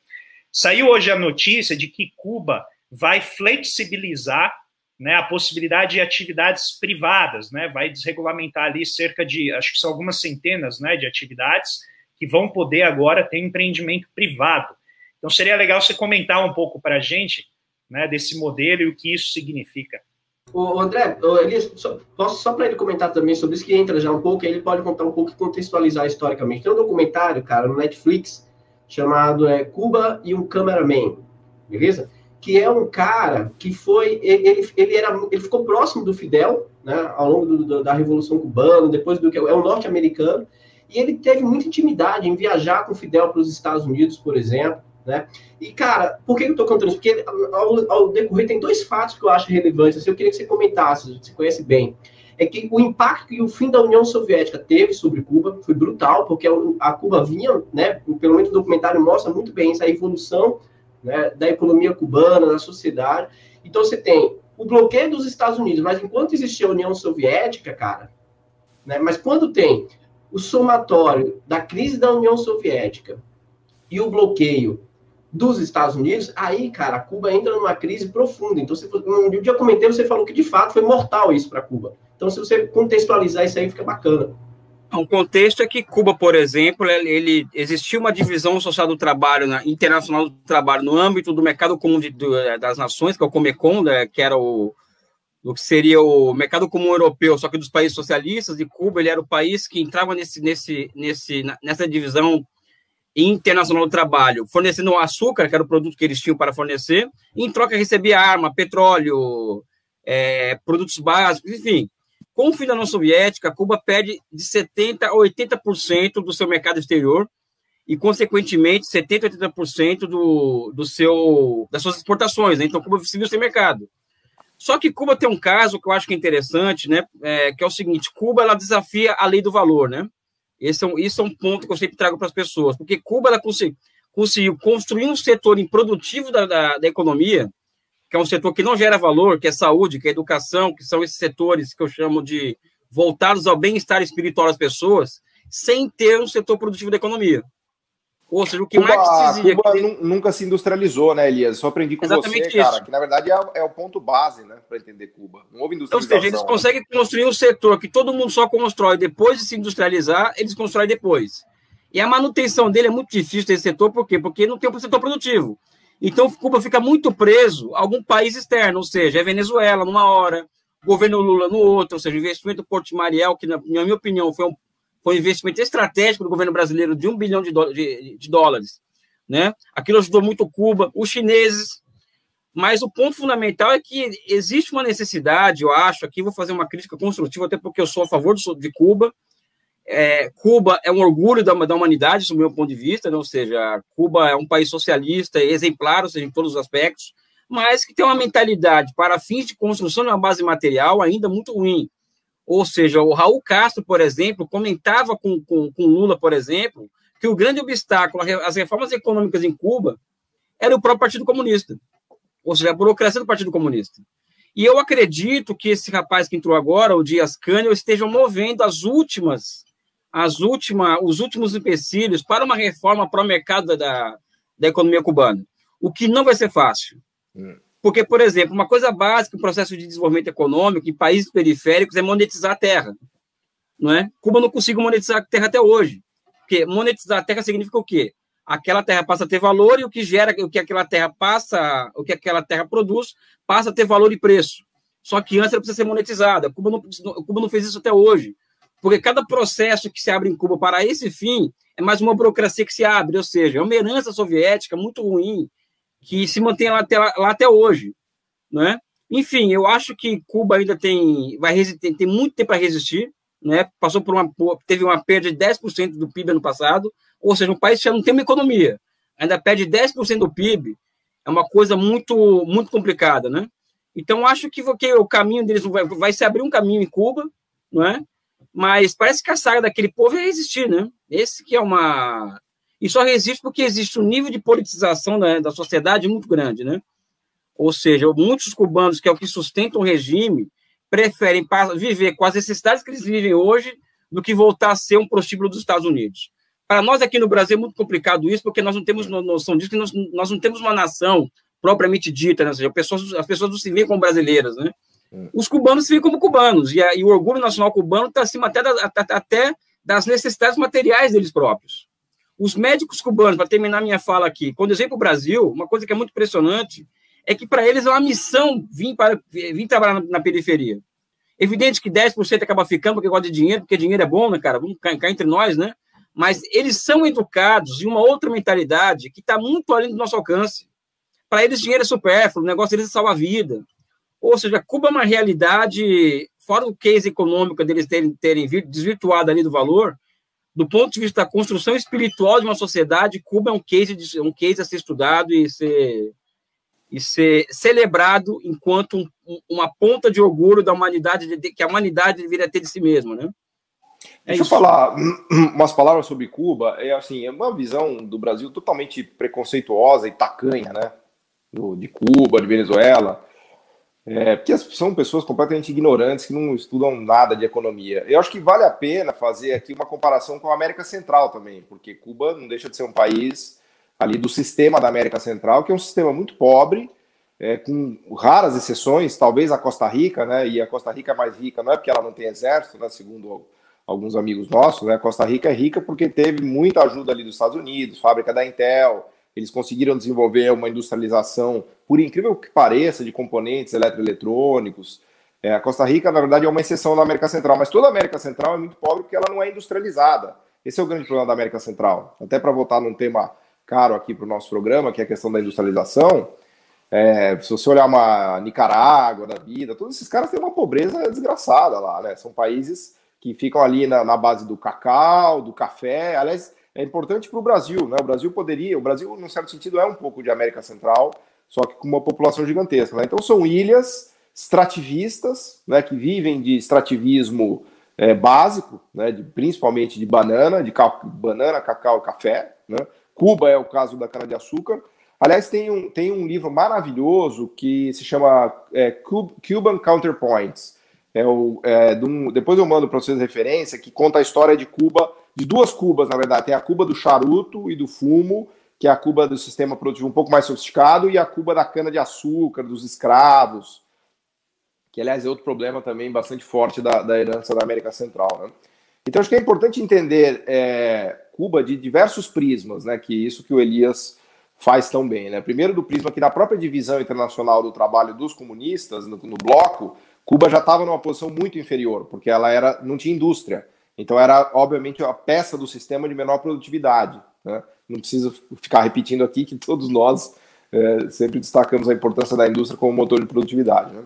Saiu hoje a notícia de que Cuba vai flexibilizar né, a possibilidade de atividades privadas, né, vai desregulamentar ali cerca de, acho que são algumas centenas né, de atividades, que vão poder agora ter empreendimento privado. Então, seria legal você comentar um pouco para a gente né, desse modelo e o que isso significa. O André, Elias, só, posso só para ele comentar também sobre isso, que entra já um pouco, aí ele pode contar um pouco e contextualizar historicamente. Tem um documentário, cara, no Netflix, chamado é, Cuba e um Cameraman, beleza? Que é um cara que foi, ele, ele, era, ele ficou próximo do Fidel, né, ao longo do, do, da Revolução Cubana, depois do que é um norte-americano, E ele teve muita intimidade em viajar com o Fidel para os Estados Unidos, por exemplo. Né? E, cara, por que eu estou contando isso? Porque ao, ao, decorrer tem dois fatos que eu acho relevantes. Assim, eu queria que você comentasse, você conhece bem. É que o impacto que o fim da União Soviética teve sobre Cuba foi brutal, porque a Cuba vinha, né, pelo menos o documentário mostra muito bem essa evolução né, da economia cubana, da sociedade. Então você tem o bloqueio dos Estados Unidos, mas enquanto existia a União Soviética, cara, né, mas quando tem o somatório da crise da União Soviética e o bloqueio dos Estados Unidos, aí, cara, Cuba entra numa crise profunda. Então, você, um dia eu comentei, você falou que de fato foi mortal isso para Cuba. Então, se você contextualizar isso aí, fica bacana. Um contexto é que Cuba, por exemplo, ele existia uma divisão social do trabalho, na, internacional do trabalho, no âmbito do mercado comum de, do, é, das nações, que é o Comecon, né, que era o, o que seria o mercado comum europeu, só que dos países socialistas, e Cuba ele era o país que entrava nesse, nesse, nesse, nessa divisão internacional do trabalho, fornecendo açúcar, que era o produto que eles tinham para fornecer, e em troca recebia arma, petróleo, é, produtos básicos, enfim. Com o fim da União Soviética, Cuba perde de 70% a 80% do seu mercado exterior e, consequentemente, 70% a 80% do, do seu, das suas exportações. Né? Então, Cuba se viu sem mercado. Só que Cuba tem um caso que eu acho que é interessante, né? É, que é o seguinte: Cuba ela desafia a lei do valor, né? Esse é um, isso é um ponto que eu sempre trago para as pessoas, porque Cuba ela conseguiu, conseguiu construir um setor improdutivo da, da, da, economia, que é um setor que não gera valor, que é saúde, que é educação, que são esses setores que eu chamo de voltados ao bem-estar espiritual das pessoas, sem ter um setor produtivo da economia. Ou seja, o que Cuba, Marx dizia... Cuba que... nunca se industrializou, né, Elias? Só aprendi com Exatamente você, isso. cara, que na verdade é, é o ponto base, né, para entender Cuba. Não houve industrialização. Ou seja, eles né? conseguem construir um setor que todo mundo só constrói depois de se industrializar, eles constroem depois. E a manutenção dele é muito difícil desse setor, por quê? Porque não tem um setor produtivo. Então, Cuba fica muito preso a algum país externo, ou seja, é Venezuela numa hora, governo Lula no outro, ou seja, investimento do Porto Mariel, que, na minha opinião, foi um foi um investimento estratégico do governo brasileiro de um bilhão de, de, de dólares. Né? Aquilo ajudou muito Cuba, os chineses. Mas o ponto fundamental é que existe uma necessidade, eu acho, aqui vou fazer uma crítica construtiva, até porque eu sou a favor de Cuba. É, Cuba é um orgulho da, da humanidade, do meu ponto de vista, né? ou seja, Cuba é um país socialista, exemplar, ou seja, em todos os aspectos, mas que tem uma mentalidade para fins de construção de uma base material ainda muito ruim. Ou seja, o Raul Castro, por exemplo, comentava com, com, com Lula, por exemplo, que o grande obstáculo às reformas econômicas em Cuba era o próprio Partido Comunista, ou seja, a burocracia do Partido Comunista. E eu acredito que esse rapaz que entrou agora, o Dias Cânio, esteja movendo as últimas, as últimas, os últimos empecilhos para uma reforma para o mercado da, da economia cubana, o que não vai ser fácil. Hum. Porque, por exemplo, uma coisa básica, o processo de desenvolvimento econômico em países periféricos é monetizar a terra. Não é? Cuba não conseguiu monetizar a terra até hoje. Porque monetizar a terra significa o quê? Aquela terra passa a ter valor e o que gera, o que aquela terra passa, o que aquela terra produz, passa a ter valor e preço. Só que antes ela precisa ser monetizada. Cuba não, Cuba não fez isso até hoje. Porque cada processo que se abre em Cuba para esse fim é mais uma burocracia que se abre, ou seja, é uma herança soviética muito ruim, que se mantém lá até, lá até hoje, né? Enfim, eu acho que Cuba ainda tem vai resistir, tem muito tempo para resistir, né? Passou por uma teve uma perda de 10% do PIB ano passado, ou seja, um país que já não tem uma economia, ainda perde 10% do PIB, é uma coisa muito muito complicada, né? Então acho que, que o caminho deles vai, vai se abrir um caminho em Cuba, não é? Mas parece que a saga daquele povo é resistir, né? Esse que é uma e só resiste porque existe um nível de politização da, da sociedade muito grande, né? Ou seja, muitos cubanos, que é o que sustenta o regime, preferem viver com as necessidades que eles vivem hoje do que voltar a ser um prostíbulo dos Estados Unidos. Para nós aqui no Brasil é muito complicado isso, porque nós não temos noção disso, que nós, nós não temos uma nação propriamente dita, né? Ou seja, pessoas, as pessoas não se veem como brasileiras, né? Hum. Os cubanos se veem como cubanos, e, a, e o orgulho nacional cubano está acima até, da, até das necessidades materiais deles próprios. Os médicos cubanos, para terminar minha fala aqui, quando eu venho para o Brasil, uma coisa que é muito impressionante é que para eles é uma missão vir, para, vir trabalhar na, na periferia. Evidente que 10% acaba ficando porque gosta de dinheiro, porque dinheiro é bom, né, cara? Vamos cá entre nós, né? Mas eles são educados em uma outra mentalidade que está muito além do nosso alcance. Para eles, dinheiro é supérfluo, o negócio deles é salvar a vida. Ou seja, Cuba é uma realidade, fora o case econômico deles terem, terem desvirtuado ali do valor, do ponto de vista da construção espiritual de uma sociedade, Cuba é um case, de, um case a ser estudado e ser, e ser celebrado enquanto um, uma ponta de orgulho da humanidade, que a humanidade deveria ter de si mesma, né? É Deixa isso. eu falar umas palavras sobre Cuba. É assim, é uma visão do Brasil totalmente preconceituosa e tacanha, né? De Cuba, de Venezuela. É, porque são pessoas completamente ignorantes que não estudam nada de economia. Eu acho que vale a pena fazer aqui uma comparação com a América Central também, porque Cuba não deixa de ser um país ali do sistema da América Central, que é um sistema muito pobre, é, com raras exceções, talvez a Costa Rica, né? E a Costa Rica é mais rica, não é porque ela não tem exército, né? Segundo alguns amigos nossos, né? A Costa Rica é rica porque teve muita ajuda ali dos Estados Unidos, fábrica da Intel, eles conseguiram desenvolver uma industrialização, por incrível que pareça, de componentes eletroeletrônicos. É, a Costa Rica, na verdade, é uma exceção da América Central, mas toda a América Central é muito pobre porque ela não é industrializada. Esse é o grande problema da América Central. Até para voltar num tema caro aqui para o nosso programa, que é a questão da industrialização, é, se você olhar uma Nicarágua da vida, todos esses caras têm uma pobreza desgraçada lá, né? São países que ficam ali na, na base do cacau, do café. Aliás, é importante para o Brasil, né? O Brasil poderia, o Brasil, num certo sentido, é um pouco de América Central, só que com uma população gigantesca. Né? Então são ilhas extrativistas, né, que vivem de extrativismo é, básico, né, de, principalmente de banana, de ca banana, cacau, café. Né? Cuba é o caso da cana de açúcar. Aliás, tem um, tem um livro maravilhoso que se chama é, Cuban Counterpoints. É o, é, um, depois eu mando para vocês referência, que conta a história de Cuba de duas Cubas, na verdade. Tem a Cuba do charuto e do fumo, que é a Cuba do sistema produtivo um pouco mais sofisticado, e a Cuba da cana-de-açúcar, dos escravos, que, aliás, é outro problema também bastante forte da, da herança da América Central. Né? Então, acho que é importante entender é, Cuba de diversos prismas, né? que isso que o Elias faz tão bem. Né? Primeiro, do prisma que na própria divisão internacional do trabalho dos comunistas, no, no bloco, Cuba já estava numa posição muito inferior, porque ela era não tinha indústria. Então era, obviamente, a peça do sistema de menor produtividade. Né? Não preciso ficar repetindo aqui que todos nós é, sempre destacamos a importância da indústria como motor de produtividade. Né?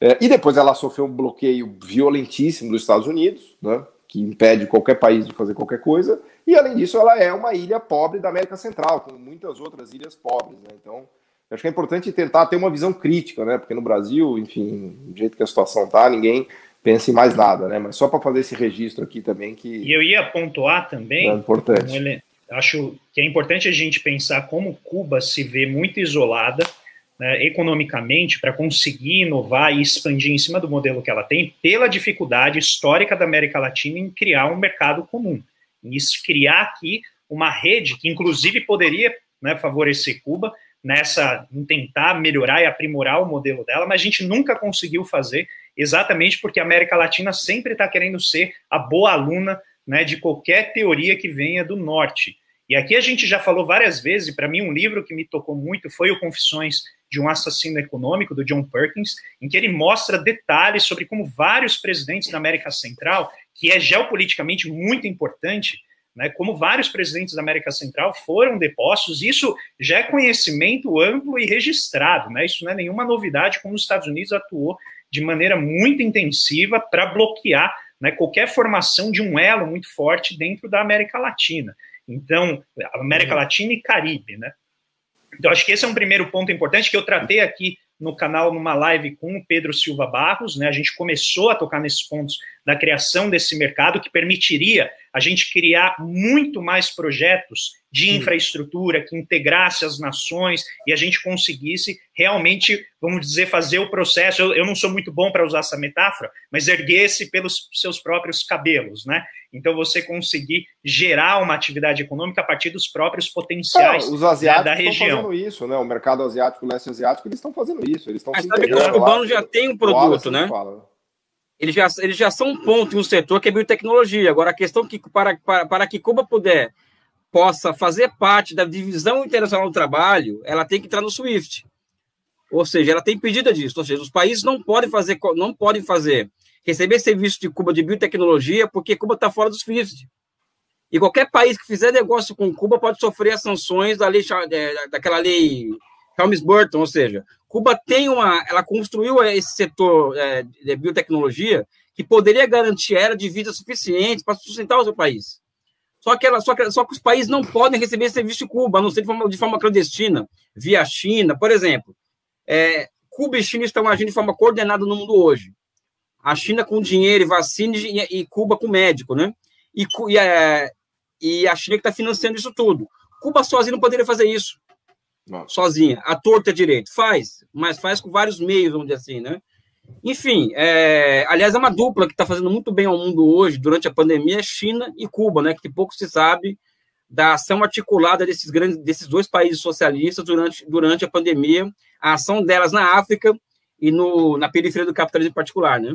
É, e depois ela sofreu um bloqueio violentíssimo dos Estados Unidos, né? que impede qualquer país de fazer qualquer coisa. E além disso, ela é uma ilha pobre da América Central, como muitas outras ilhas pobres. Né? Então, acho que é importante tentar ter uma visão crítica, né? Porque no Brasil, enfim, do jeito que a situação está, ninguém pense em mais nada, né? Mas só para fazer esse registro aqui também que. E eu ia pontuar também. É importante. ele... Acho que é importante a gente pensar como Cuba se vê muito isolada né, economicamente para conseguir inovar e expandir em cima do modelo que ela tem, pela dificuldade histórica da América Latina em criar um mercado comum. E isso criar aqui uma rede que, inclusive, poderia né, favorecer Cuba nessa em tentar melhorar e aprimorar o modelo dela, mas a gente nunca conseguiu fazer exatamente porque a América Latina sempre está querendo ser a boa aluna né, de qualquer teoria que venha do norte. E aqui a gente já falou várias vezes, e para mim um livro que me tocou muito foi o Confissões de um Assassino Econômico, do John Perkins, em que ele mostra detalhes sobre como vários presidentes da América Central, que é geopoliticamente muito importante, né, como vários presidentes da América Central foram depostos, isso já é conhecimento amplo e registrado, né, isso não é nenhuma novidade como os Estados Unidos atuou de maneira muito intensiva para bloquear né, qualquer formação de um elo muito forte dentro da América Latina. Então, América uhum. Latina e Caribe, né? Então, acho que esse é um primeiro ponto importante que eu tratei aqui no canal, numa live com o Pedro Silva Barros, né? A gente começou a tocar nesses pontos da criação desse mercado que permitiria a gente criar muito mais projetos de infraestrutura que integrasse as nações e a gente conseguisse realmente, vamos dizer, fazer o processo. Eu, eu não sou muito bom para usar essa metáfora, mas erguer-se pelos seus próprios cabelos, né? Então você conseguir gerar uma atividade econômica a partir dos próprios potenciais os asiáticos né, da região. Estão fazendo isso, né? O mercado asiático, o leste asiático, eles estão fazendo isso. Eles estão mas sabe que os cubanos já têm um produto, né? Fala eles já, eles já são um ponto em um setor que é biotecnologia. Agora, a questão que para, para, para que Cuba puder possa fazer parte da divisão internacional do trabalho, ela tem que entrar no SWIFT. Ou seja, ela tem pedida disso. Ou seja, os países não podem fazer, não podem fazer receber serviço de Cuba de biotecnologia porque Cuba está fora do SWIFT. E qualquer país que fizer negócio com Cuba pode sofrer as sanções da lei, daquela lei Helms-Burton, ou seja, Cuba tem uma, ela construiu esse setor é, de biotecnologia que poderia garantir era de vida suficiente para sustentar o seu país. Só que, ela, só, que, só que os países não podem receber serviço de Cuba, a não ser de forma, de forma clandestina, via China. Por exemplo, é, Cuba e China estão agindo de forma coordenada no mundo hoje. A China com dinheiro e vacina e, e Cuba com médico, né? E, e, é, e a China que está financiando isso tudo. Cuba sozinha não poderia fazer isso. Não. Sozinha. A torta é direito. Faz, mas faz com vários meios, vamos dizer assim, né? Enfim, é, aliás, é uma dupla que está fazendo muito bem ao mundo hoje, durante a pandemia, é China e Cuba, né? Que pouco se sabe da ação articulada desses grandes, desses dois países socialistas durante, durante a pandemia, a ação delas na África e no, na periferia do capitalismo em particular, né?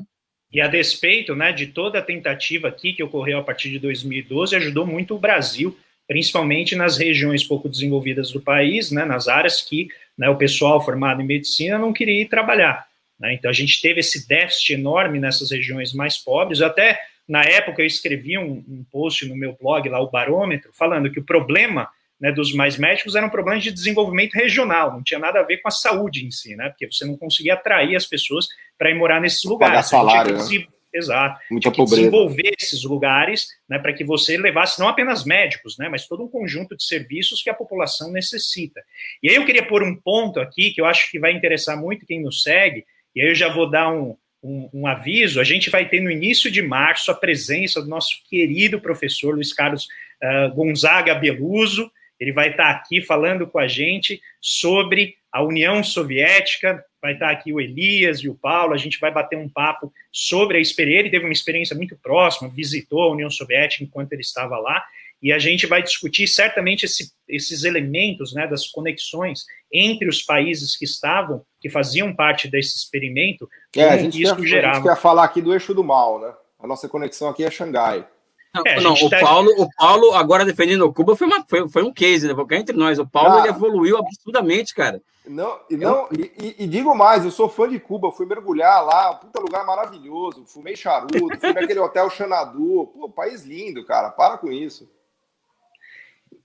E a despeito, né, de toda a tentativa aqui que ocorreu a partir de 2012, ajudou muito o Brasil, principalmente nas regiões pouco desenvolvidas do país, né, nas áreas que né, o pessoal formado em medicina não queria ir trabalhar. Né? Então, a gente teve esse déficit enorme nessas regiões mais pobres. Até na época eu escrevi um, um post no meu blog, lá, o Barômetro, falando que o problema né, dos mais médicos era um problema de desenvolvimento regional, não tinha nada a ver com a saúde em si, né? Porque você não conseguia atrair as pessoas para ir morar nesses lugares. Pagar salário, né? Exato. Muita que desenvolver esses lugares né, para que você levasse não apenas médicos, né, mas todo um conjunto de serviços que a população necessita. E aí eu queria pôr um ponto aqui que eu acho que vai interessar muito quem nos segue, e aí eu já vou dar um, um, um, aviso, a gente vai ter no início de março a presença do nosso querido professor Luiz Carlos uh, Gonzaga Beluso, ele vai estar aqui falando com a gente sobre a União Soviética, vai estar aqui o Elias e o Paulo, a gente vai bater um papo sobre a experiência, ele teve uma experiência muito próxima, visitou a União Soviética enquanto ele estava lá, e a gente vai discutir certamente esse, esses elementos, né, das conexões entre os países que estavam, que faziam parte desse experimento, é, a gente isso quer, gerava. A gente quer falar aqui do eixo do mal, né? A nossa conexão aqui é Xangai. Não, é, não o, tá... Paulo, o Paulo, agora defendendo o Cuba, foi, uma, foi, foi um case, né? Porque entre nós, o Paulo ah, ele evoluiu absurdamente, cara. Não, e, não e, e, digo mais, eu sou fã de Cuba, fui mergulhar lá, puta lugar maravilhoso, fumei charuto, fui naquele hotel Xanadu, pô, país lindo, cara, para com isso.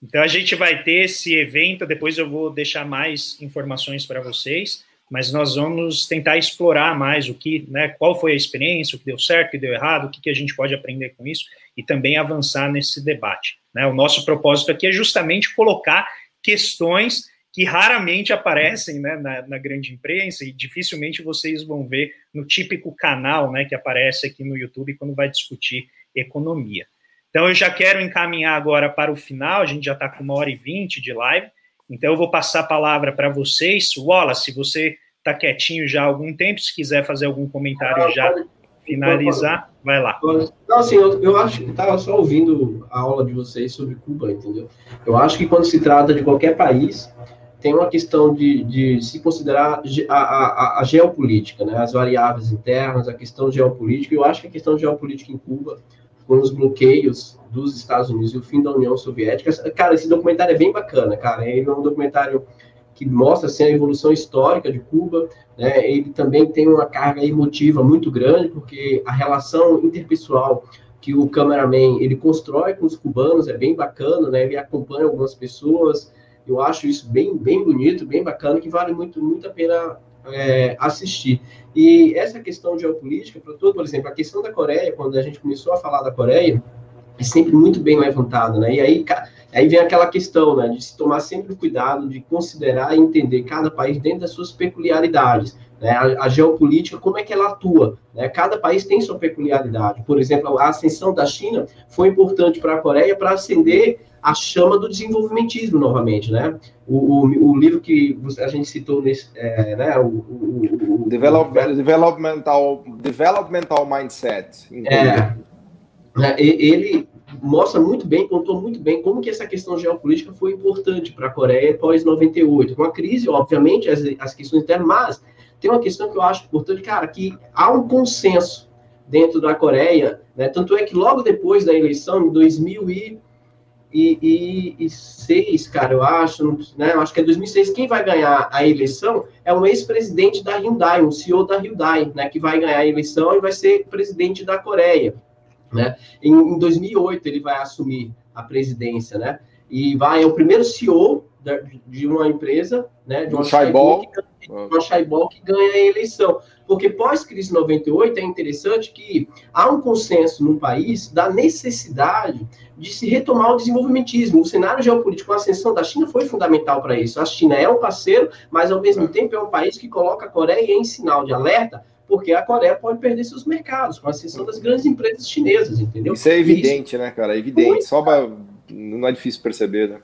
Então a gente vai ter esse evento, depois eu vou deixar mais informações para vocês, mas nós vamos tentar explorar mais o que, né, qual foi a experiência, o que deu certo, o que deu errado, o que, que a gente pode aprender com isso e também avançar nesse debate. Né? O nosso propósito aqui é justamente colocar questões que raramente aparecem né, na, na, grande imprensa e dificilmente vocês vão ver no típico canal né, que aparece aqui no YouTube quando vai discutir economia. Então, eu já quero encaminhar agora para o final, a gente já está com uma hora e vinte de live, então eu vou passar a palavra para vocês. Wallace, você está quietinho já há algum tempo, se quiser fazer algum comentário ah, já finalizar, vai lá. Não, assim, eu, eu acho que estava só ouvindo a aula de vocês sobre Cuba, entendeu? Eu acho que quando se trata de qualquer país, tem uma questão de, de se considerar a, a, a, geopolítica, né? as variáveis internas, a questão geopolítica. Eu acho que a questão geopolítica em Cuba com os bloqueios dos Estados Unidos e o fim da União Soviética. Cara, esse documentário é bem bacana, cara. Ele é um documentário que mostra assim, a evolução histórica de Cuba. Né? Ele também tem uma carga emotiva muito grande, porque a relação interpessoal que o cameraman ele constrói com os cubanos é bem bacana, né? Ele acompanha algumas pessoas. Eu acho isso bem, bem bonito, bem bacana, que vale muito, muito a pena é, assistir. E essa questão geopolítica, para tudo, por exemplo, a questão da Coreia, quando a gente começou a falar da Coreia, é sempre muito bem levantada, né? E aí, aí vem aquela questão, né, de se tomar sempre o cuidado de considerar e entender cada país dentro das suas peculiaridades, né? A, a, geopolítica, como é que ela atua, né? Cada país tem sua peculiaridade. Por exemplo, a ascensão da China foi importante para a Coreia para acender a chama do desenvolvimentismo novamente, né? O, o, o livro que a gente citou nesse, é, né? O, o, o developmental, developmental mindset. É, né? ele mostra muito bem, contou muito bem como que essa questão geopolítica foi importante para a Coreia pós 98. Com a crise, obviamente, as, as questões internas, mas tem uma questão que eu acho importante, cara, que há um consenso dentro da Coreia, né? Tanto é que logo depois da eleição, em 2000 e e, e, e seis, cara, eu acho, né? Acho que é 2006. Quem vai ganhar a eleição é um ex-presidente da Hyundai, um CEO da Hyundai, né? Que vai ganhar a eleição e vai ser presidente da Coreia, né? Em, em 2008 ele vai assumir a presidência, né? E vai é o primeiro CEO de uma empresa, né? De uma Shaibol que, Shaibol que ganha a eleição. Porque pós-crise 98 é interessante que há um consenso no país da necessidade de se retomar o desenvolvimentismo. O cenário geopolítico, a ascensão da China foi fundamental para isso. A China é um parceiro, mas ao mesmo tempo é um país que coloca a Coreia em sinal de alerta, porque a Coreia pode perder seus mercados com a ascensão das grandes empresas chinesas, entendeu? Isso é evidente, isso, né, cara? É evidente. Muito, Só pra, não é difícil perceber, né?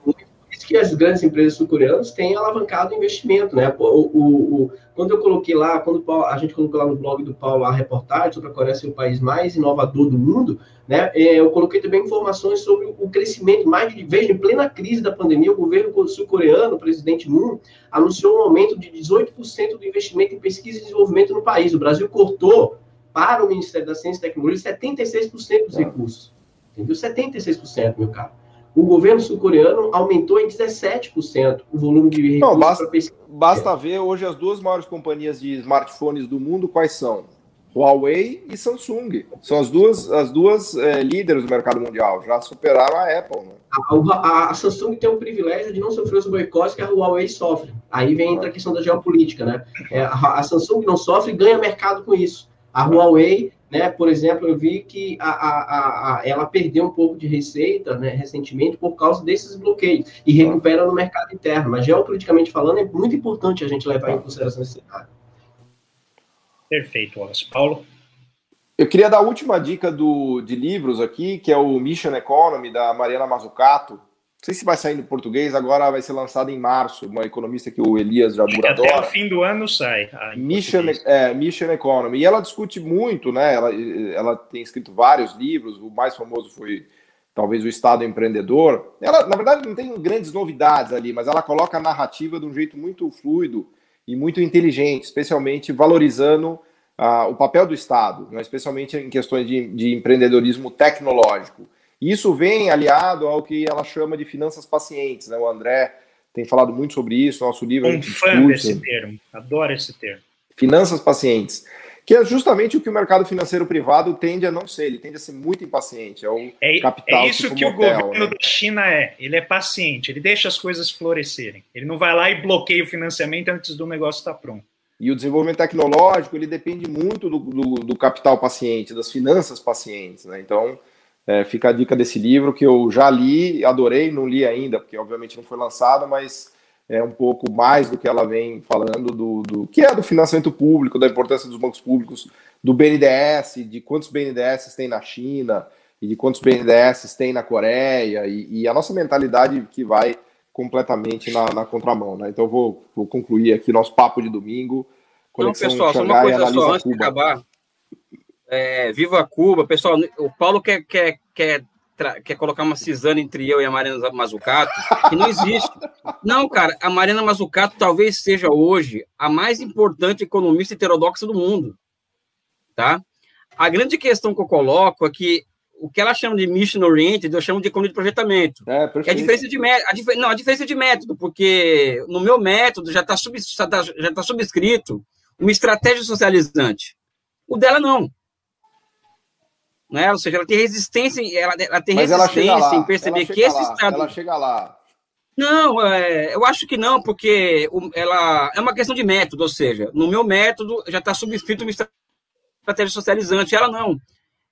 isso que as grandes empresas sul-coreanas têm alavancado o investimento, né? O, o, o, quando eu coloquei lá, quando a gente colocou lá no blog do Paulo a reportagem sobre a Coreia ser o país mais inovador do mundo, né? É, eu coloquei também informações sobre o crescimento, mais de vez em plena crise da pandemia, o governo sul-coreano, o presidente Moon, anunciou um aumento de 18% do investimento em pesquisa e desenvolvimento no país. O Brasil cortou para o Ministério da Ciência e Tecnologia 76% dos recursos. Entendeu? 76%, meu caro o governo sul-coreano aumentou em 17% o volume de recursos Não, basta, basta ver hoje as duas maiores companhias de smartphones do mundo quais são? Huawei e Samsung. São as duas, as duas é, líderes do mercado mundial. Já superaram a Apple. Né? A, a, a, Samsung tem o privilégio de não sofrer os boicotes que a Huawei sofre. Aí vem entra a questão da geopolítica. Né? É, a, a Samsung não sofre e ganha mercado com isso. A Huawei né? Por exemplo, eu vi que a, ela perdeu um pouco de receita né, recentemente por causa desses bloqueios e recupera no mercado interno. Mas, geopoliticamente falando, é muito importante a gente levar em consideração esse cenário. Perfeito, Wallace. Paulo? Eu queria dar a última dica do, de livros aqui, que é o Mission Economy, da Mariana Mazzucato. Não sei se vai sair no português, agora vai ser lançado em março, uma economista que o Elias Jabur adora. Até o fim do ano sai. Ah, Mission, é, Mission Economy. E ela discute muito, né? Ela, ela tem escrito vários livros, o mais famoso foi talvez o Estado Empreendedor. Ela, na verdade, não tem grandes novidades ali, mas ela coloca a narrativa de um jeito muito fluido e muito inteligente, especialmente valorizando uh, o papel do Estado, né? especialmente em questões de, de empreendedorismo tecnológico. Isso vem aliado ao que ela chama de finanças pacientes, né? O André tem falado muito sobre isso, nosso livro. Um fã desse termo, adoro esse termo. Finanças pacientes, que é justamente o que o mercado financeiro privado tende a não ser, ele tende a ser muito impaciente, é o é, capital. É isso tipo que motel, o governo né? da China é, ele é paciente, ele deixa as coisas florescerem, ele não vai lá e bloqueia o financiamento antes do negócio estar pronto. E o desenvolvimento tecnológico, ele depende muito do, do, do capital paciente, das finanças pacientes, né? Então, é, fica a dica desse livro que eu já li, adorei, não li ainda, porque obviamente não foi lançado, mas é um pouco mais do que ela vem falando do, do que é do financiamento público, da importância dos bancos públicos, do BNDES, de quantos BNDES tem na China e de quantos BNDES tem na Coreia e, e a nossa mentalidade que vai completamente na, na contramão, né? Então vou, vou concluir aqui nosso papo de domingo. Conexão Não, pessoal, só uma coisa só, antes Cuba. de acabar. É, Viva Cuba, pessoal. O Paulo quer, quer, quer, quer colocar uma cisana entre eu e a Mariana Mazzucato, que não existe. Não, cara, a Mariana Mazzucato talvez seja hoje a mais importante economista heterodoxa do mundo. Tá? A grande questão que eu coloco é que o que ela chama de mission oriented, eu chamo de economia de projetamento. É, é a diferença de método. Não, a diferença de método, porque no meu método já está sub, tá, já tá subscrito uma estratégia socializante. O dela não né? Ou seja, ela tem resistência, ela, ela tem Mas resistência ela em perceber que esse lá, estado. Ela chega lá. Não, é, eu acho que não, porque ela é uma questão de método, ou seja, no meu método já está subscrito uma estratégia socializante. Ela não.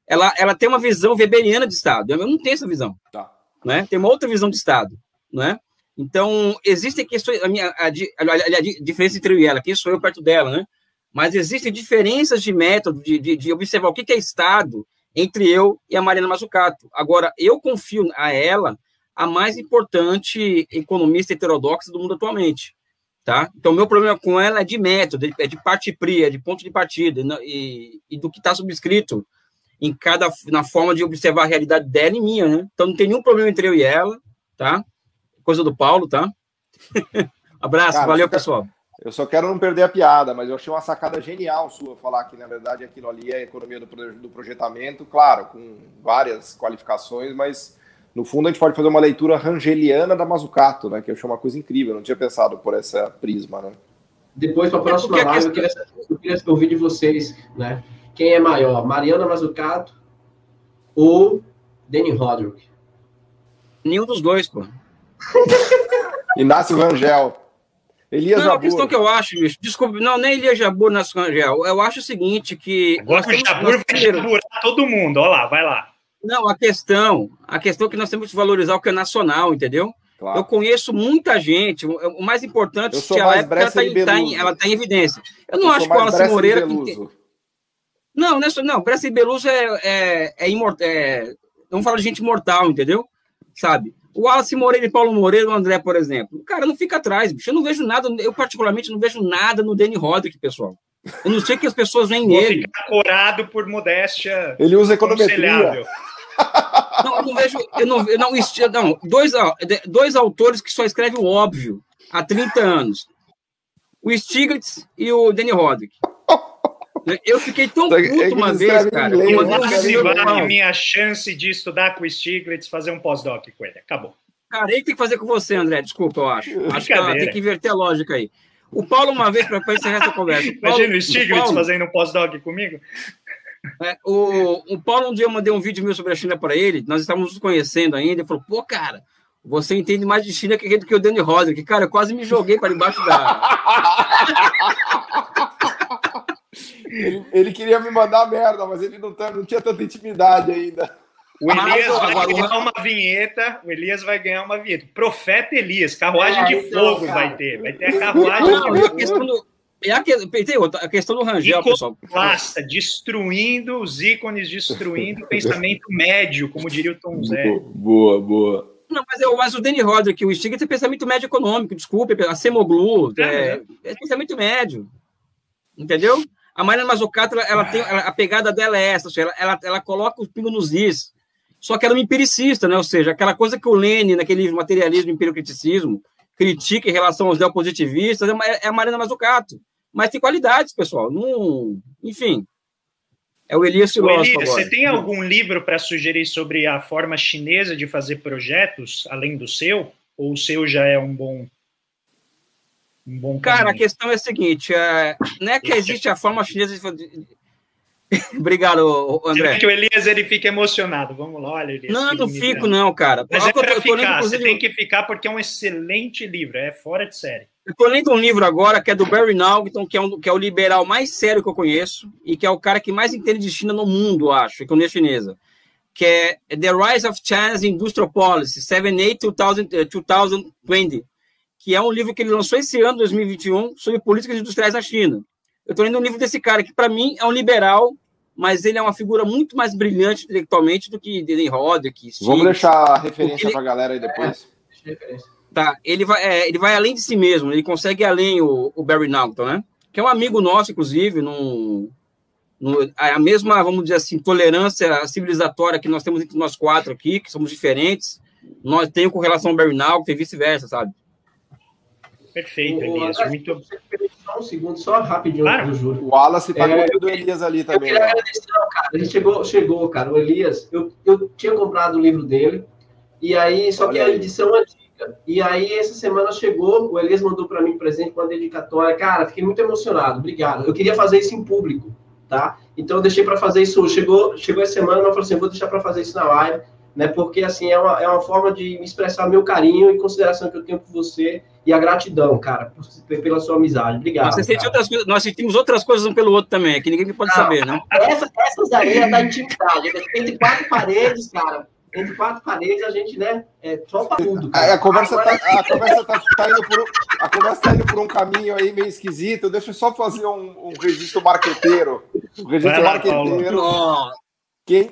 Ela, ela tem uma visão weberiana de Estado. Eu não tenho essa visão. Tá. Né? Tem uma outra visão de Estado. Né? Então, existem questões. A, minha, a, a, a, diferença entre eu e ela, quem sou eu perto dela, né? Mas existem diferenças de método, de, de, de observar o que é Estado entre eu e a Mariana Mazzucato. Agora, eu confio a ela a mais importante economista heterodoxa do mundo atualmente. Tá? Então, meu problema com ela é de método, é de parte fria, é de ponto de partida, e, e do que está subscrito em cada na forma de observar a realidade dela e minha, né? Então, não tem nenhum problema entre eu e ela, tá? Coisa do Paulo, tá? [LAUGHS] Abraço, Cara, valeu, pessoal. Eu só quero não perder a piada, mas eu achei uma sacada genial sua falar que, na verdade, aquilo ali é a economia do, do projetamento, claro, com várias qualificações, mas no fundo a gente pode fazer uma leitura rangeliana da Mazzucato, né? Que eu achei uma coisa incrível, eu não tinha pensado por essa prisma, né? Depois, para a próxima é live, eu queria, eu queria ouvir de vocês, né? Quem é maior, Mariana Mazzucato ou Danny Roderick? Nenhum dos dois, pô. [LAUGHS] Inácio Rangel. Elias não, Jabur. a questão que eu acho, bicho, desculpa, não, nem Elias Jabur na Rangel. Eu acho o seguinte, que. Agora o Jabur vai jaburar todo mundo, olha lá, vai lá. Não, a questão, a questão é que nós temos que valorizar o que é nacional, entendeu? Claro. Eu conheço muita gente. O mais importante é que ela, é ela está em, tá em, ela tá em evidência. Eu não eu acho que o Wallace Moreira. Não, não, não. Bressa e Beluso é, é, é imortal. É, não fala de gente mortal, entendeu? Sabe? O Wallace Moreira e Paulo Moreira, o André, por exemplo. Cara, não fica atrás, bicho. Eu não vejo nada, eu particularmente não vejo nada no Danny Roderick, pessoal. Eu não sei que as pessoas veem. Ficar corado por modéstia. Ele usa econometria. Não, eu não vejo. Eu não, eu não, não dois, dois autores que só escrevem o óbvio há 30 anos. O Stiglitz e o Danny Roderick. Eu fiquei tão puto é uma vez, cara. Inglês, eu mandei um vale minha chance de estudar com o Stiglitz, fazer um pós-doc com ele. Acabou. Cara, ele tem que fazer com você, André. Desculpa, eu acho. Acho que ela tem que inverter a lógica aí. O Paulo, uma vez, para encerrar essa conversa. [LAUGHS] Paulo, Imagina o Stiglitz Paulo, fazendo um pós-doc comigo. É, o, o Paulo, um dia eu mandei um vídeo meu sobre a China para ele. Nós estávamos nos conhecendo ainda. Ele falou: pô, cara, você entende mais de China que, que o Danny Rosa. Que, cara, eu quase me joguei para debaixo da. [LAUGHS] Ele, ele, queria me mandar merda, mas ele não, tá, não tinha tanta intimidade ainda. O Elias vai agora, ganhar uma vinheta. O Elias vai ganhar uma vinheta. Profeta Elias, carruagem é, de então, fogo cara. vai ter. Vai ter a carruagem não, de fogo. Questão do, é a, a questão do Rangel, pessoal. Plasta, destruindo os ícones, destruindo o pensamento [LAUGHS] médio, como diria o Tom Zé. Boa, boa. Não, mas, eu, mas o Danny Roderick, o Stiglitz é pensamento médio econômico, desculpe, a Semoglu, é, é, é pensamento médio. Entendeu? A Mariana Mazzucato, ela, ela tem ela, a pegada dela é essa, ela, ela, ela coloca o pingo nos is. Só que ela é uma empiricista, né? Ou seja, aquela coisa que o Lênin, naquele livro Materialismo e Empiricriticismo, critica em relação aos neopositivistas, é, é a Mariana Mazzucato. Mas tem qualidades, pessoal. Não, enfim. É o Elias Filósofo Elias, Você tem algum livro para sugerir sobre a forma chinesa de fazer projetos, além do seu? Ou o seu já é um bom um bom Cara, a questão é a seguinte: é, não é que existe a forma chinesa de. [LAUGHS] Obrigado, André. que o Elias ele fica emocionado. Vamos lá, olha, Elias. Não, não fico, não, cara. Mas é para ficar, lendo, você tem que ficar porque é um excelente livro, é fora de série. Eu tô lendo um livro agora que é do Barry Naughton, que é, um, que é o liberal mais sério que eu conheço e que é o cara que mais entende de China no mundo, acho, economia chinesa. Que é The Rise of China's Industrial Policy, 78-2020 que é um livro que ele lançou esse ano, 2021, sobre políticas industriais na China. Eu estou lendo um livro desse cara, que para mim é um liberal, mas ele é uma figura muito mais brilhante intelectualmente do que Denny Roderick. Vamos deixar a referência para a galera aí depois. É, tá, ele vai, é, ele vai além de si mesmo, ele consegue ir além o, o Barry Naughton, né? Que é um amigo nosso, inclusive, no, no, a mesma, vamos dizer assim, tolerância civilizatória que nós temos entre nós quatro aqui, que somos diferentes, nós temos com relação ao Barry Naughton e vice-versa, sabe? Perfeito, Elias. Muito... Só um segundo, só rapidinho, claro. Júlio. O Wallace tá é, do Elias ali também. Eu queria agradecer, cara. Ele chegou, chegou, cara. O Elias, eu, eu tinha comprado o livro dele, e aí, só Olha que a edição antiga. E aí, essa semana chegou, o Elias mandou para mim presente com uma dedicatória. Cara, fiquei muito emocionado. Obrigado. Eu queria fazer isso em público, tá? Então, eu deixei para fazer isso. Chegou, chegou essa semana, eu falei assim: vou deixar para fazer isso na live né? Porque assim é uma, é uma forma de me expressar meu carinho e consideração que eu tenho por você e a gratidão, cara, por, pela sua amizade. Obrigado. Você sente outras coisas, nós sentimos outras coisas um pelo outro também, que ninguém pode Não, saber, né? Essa, essas aí é da intimidade, entre quatro paredes, cara. Entre quatro paredes a gente, né, é só tudo. A, a, conversa Agora... tá, a conversa tá, tá indo por, a conversa tá indo por um caminho aí meio esquisito. Deixa eu só fazer um, um registro marqueteiro. Um registro marqueteiro. Quem,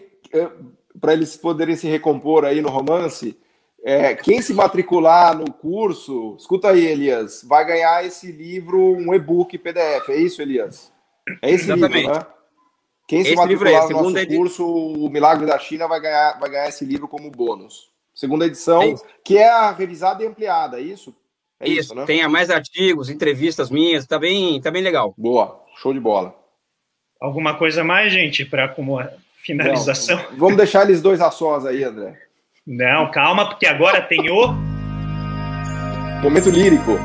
para eles poderem se recompor aí no romance. É, quem se matricular no curso, escuta aí, Elias, vai ganhar esse livro, um e-book PDF. É isso, Elias? É esse Exatamente. livro, né? Quem se esse matricular é, no nosso edi... curso, o Milagre da China, vai ganhar, vai ganhar esse livro como bônus. Segunda edição, é que é a revisada e ampliada, é isso? É isso, isso né? Tem mais artigos, entrevistas minhas, tá bem, tá bem legal. Boa, show de bola. Alguma coisa mais, gente, para finalização. Não, vamos deixar eles dois a sós aí, André. Não, calma, porque agora tem o. Momento lírico.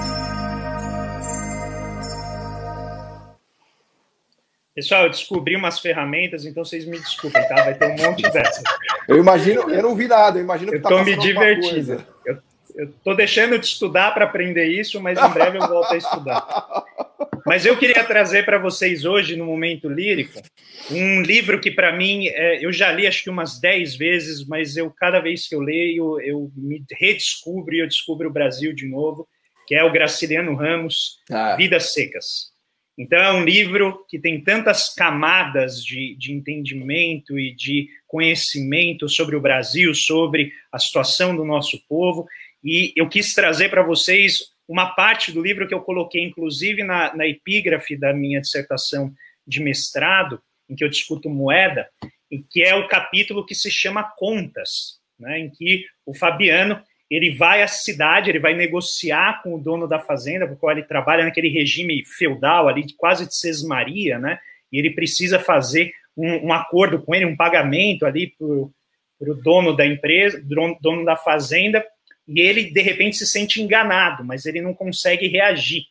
Pessoal, eu descobri umas ferramentas, então vocês me desculpem, tá? Vai ter um monte dessas. Eu imagino, eu não vi nada, eu imagino que eu tá tô me divertindo. Eu, eu tô deixando de estudar para aprender isso, mas em breve eu volto a estudar. [LAUGHS] Mas eu queria trazer para vocês hoje, no Momento Lírico, um livro que, para mim, é, eu já li acho que umas 10 vezes, mas eu cada vez que eu leio, eu me redescubro e eu descubro o Brasil de novo, que é o Graciliano Ramos, ah. Vidas Secas. Então, é um livro que tem tantas camadas de, de entendimento e de conhecimento sobre o Brasil, sobre a situação do nosso povo, e eu quis trazer para vocês uma parte do livro que eu coloquei, inclusive, na, na epígrafe da minha dissertação de mestrado, em que eu discuto moeda, e que é o capítulo que se chama Contas, né, em que o Fabiano ele vai à cidade, ele vai negociar com o dono da fazenda, porque ele trabalha naquele regime feudal ali, quase de sesmaria, né? E ele precisa fazer um, um acordo com ele, um pagamento ali para o dono da empresa, dono, dono da fazenda, e ele de repente se sente enganado, mas ele não consegue reagir.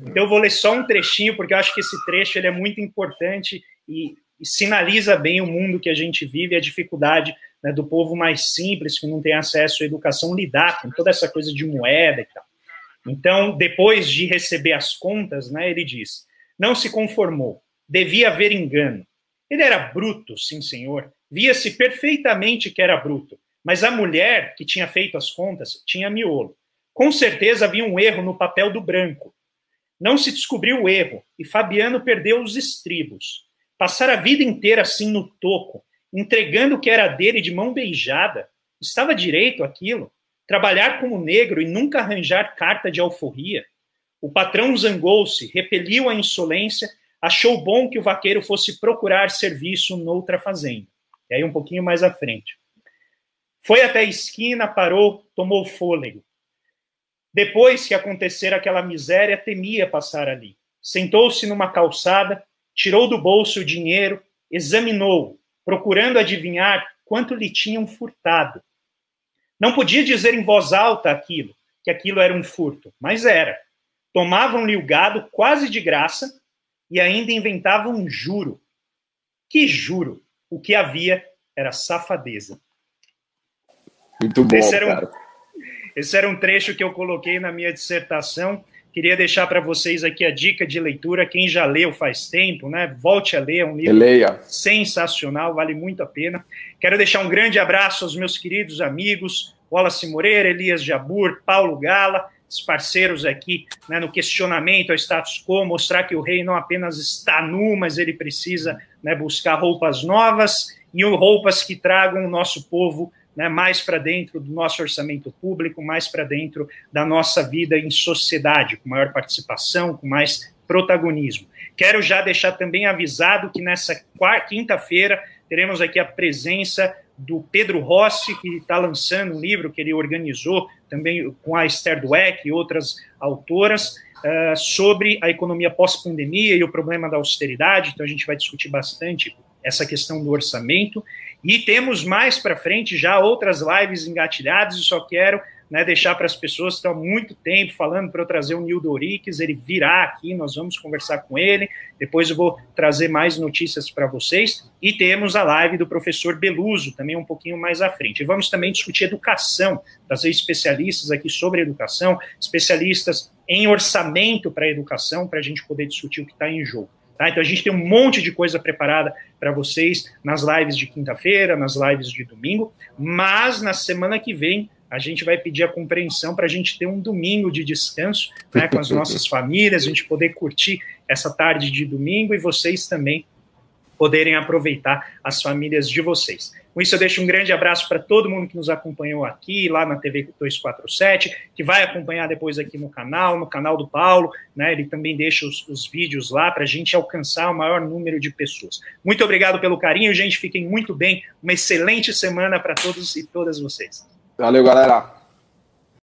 Então eu vou ler só um trechinho porque eu acho que esse trecho ele é muito importante e, e sinaliza bem o mundo que a gente vive, a dificuldade né, do povo mais simples que não tem acesso à educação lidar com toda essa coisa de moeda e tal. Então, depois de receber as contas, né, ele diz: não se conformou, devia haver engano. Ele era bruto, sim, senhor. Via-se perfeitamente que era bruto mas a mulher que tinha feito as contas tinha miolo. Com certeza havia um erro no papel do branco. Não se descobriu o erro e Fabiano perdeu os estribos. Passar a vida inteira assim no toco, entregando o que era dele de mão beijada, estava direito aquilo? Trabalhar como negro e nunca arranjar carta de alforria? O patrão zangou-se, repeliu a insolência, achou bom que o vaqueiro fosse procurar serviço noutra fazenda. E aí, um pouquinho mais à frente. Foi até a esquina, parou, tomou fôlego. Depois que acontecer aquela miséria, temia passar ali. Sentou-se numa calçada, tirou do bolso o dinheiro, examinou, procurando adivinhar quanto lhe tinham furtado. Não podia dizer em voz alta aquilo, que aquilo era um furto, mas era. Tomavam-lhe o gado quase de graça e ainda inventavam um juro. Que juro? O que havia era safadeza. Muito bom, esse era, um, esse era um trecho que eu coloquei na minha dissertação. Queria deixar para vocês aqui a dica de leitura. Quem já leu faz tempo, né? Volte a ler, é um livro Leia. sensacional, vale muito a pena. Quero deixar um grande abraço aos meus queridos amigos, Wallace Moreira, Elias Jabur, Paulo Gala, os parceiros aqui né, no questionamento ao status quo, mostrar que o rei não apenas está nu, mas ele precisa né, buscar roupas novas e roupas que tragam o nosso povo né, mais para dentro do nosso orçamento público, mais para dentro da nossa vida em sociedade, com maior participação, com mais protagonismo. Quero já deixar também avisado que nessa quinta-feira teremos aqui a presença do Pedro Rossi, que está lançando um livro que ele organizou também com a Esther Dweck e outras autoras, uh, sobre a economia pós-pandemia e o problema da austeridade. Então, a gente vai discutir bastante essa questão do orçamento. E temos mais para frente já outras lives engatilhadas, e só quero né, deixar para as pessoas que estão há muito tempo falando para eu trazer o Nildo Orix, ele virá aqui, nós vamos conversar com ele, depois eu vou trazer mais notícias para vocês, e temos a live do professor Beluso, também um pouquinho mais à frente. E vamos também discutir educação, trazer especialistas aqui sobre educação, especialistas em orçamento para a educação, para a gente poder discutir o que está em jogo. Tá? Então a gente tem um monte de coisa preparada para vocês nas lives de quinta-feira, nas lives de domingo, mas na semana que vem a gente vai pedir a compreensão para a gente ter um domingo de descanso né, com as nossas [LAUGHS] famílias, a gente poder curtir essa tarde de domingo e vocês também poderem aproveitar as famílias de vocês. Com isso, eu deixo um grande abraço para todo mundo que nos acompanhou aqui, lá na TV 247, que vai acompanhar depois aqui no canal, no canal do Paulo, né? Ele também deixa os, os vídeos lá para a gente alcançar o maior número de pessoas. Muito obrigado pelo carinho, gente. Fiquem muito bem. Uma excelente semana para todos e todas vocês. Valeu, galera.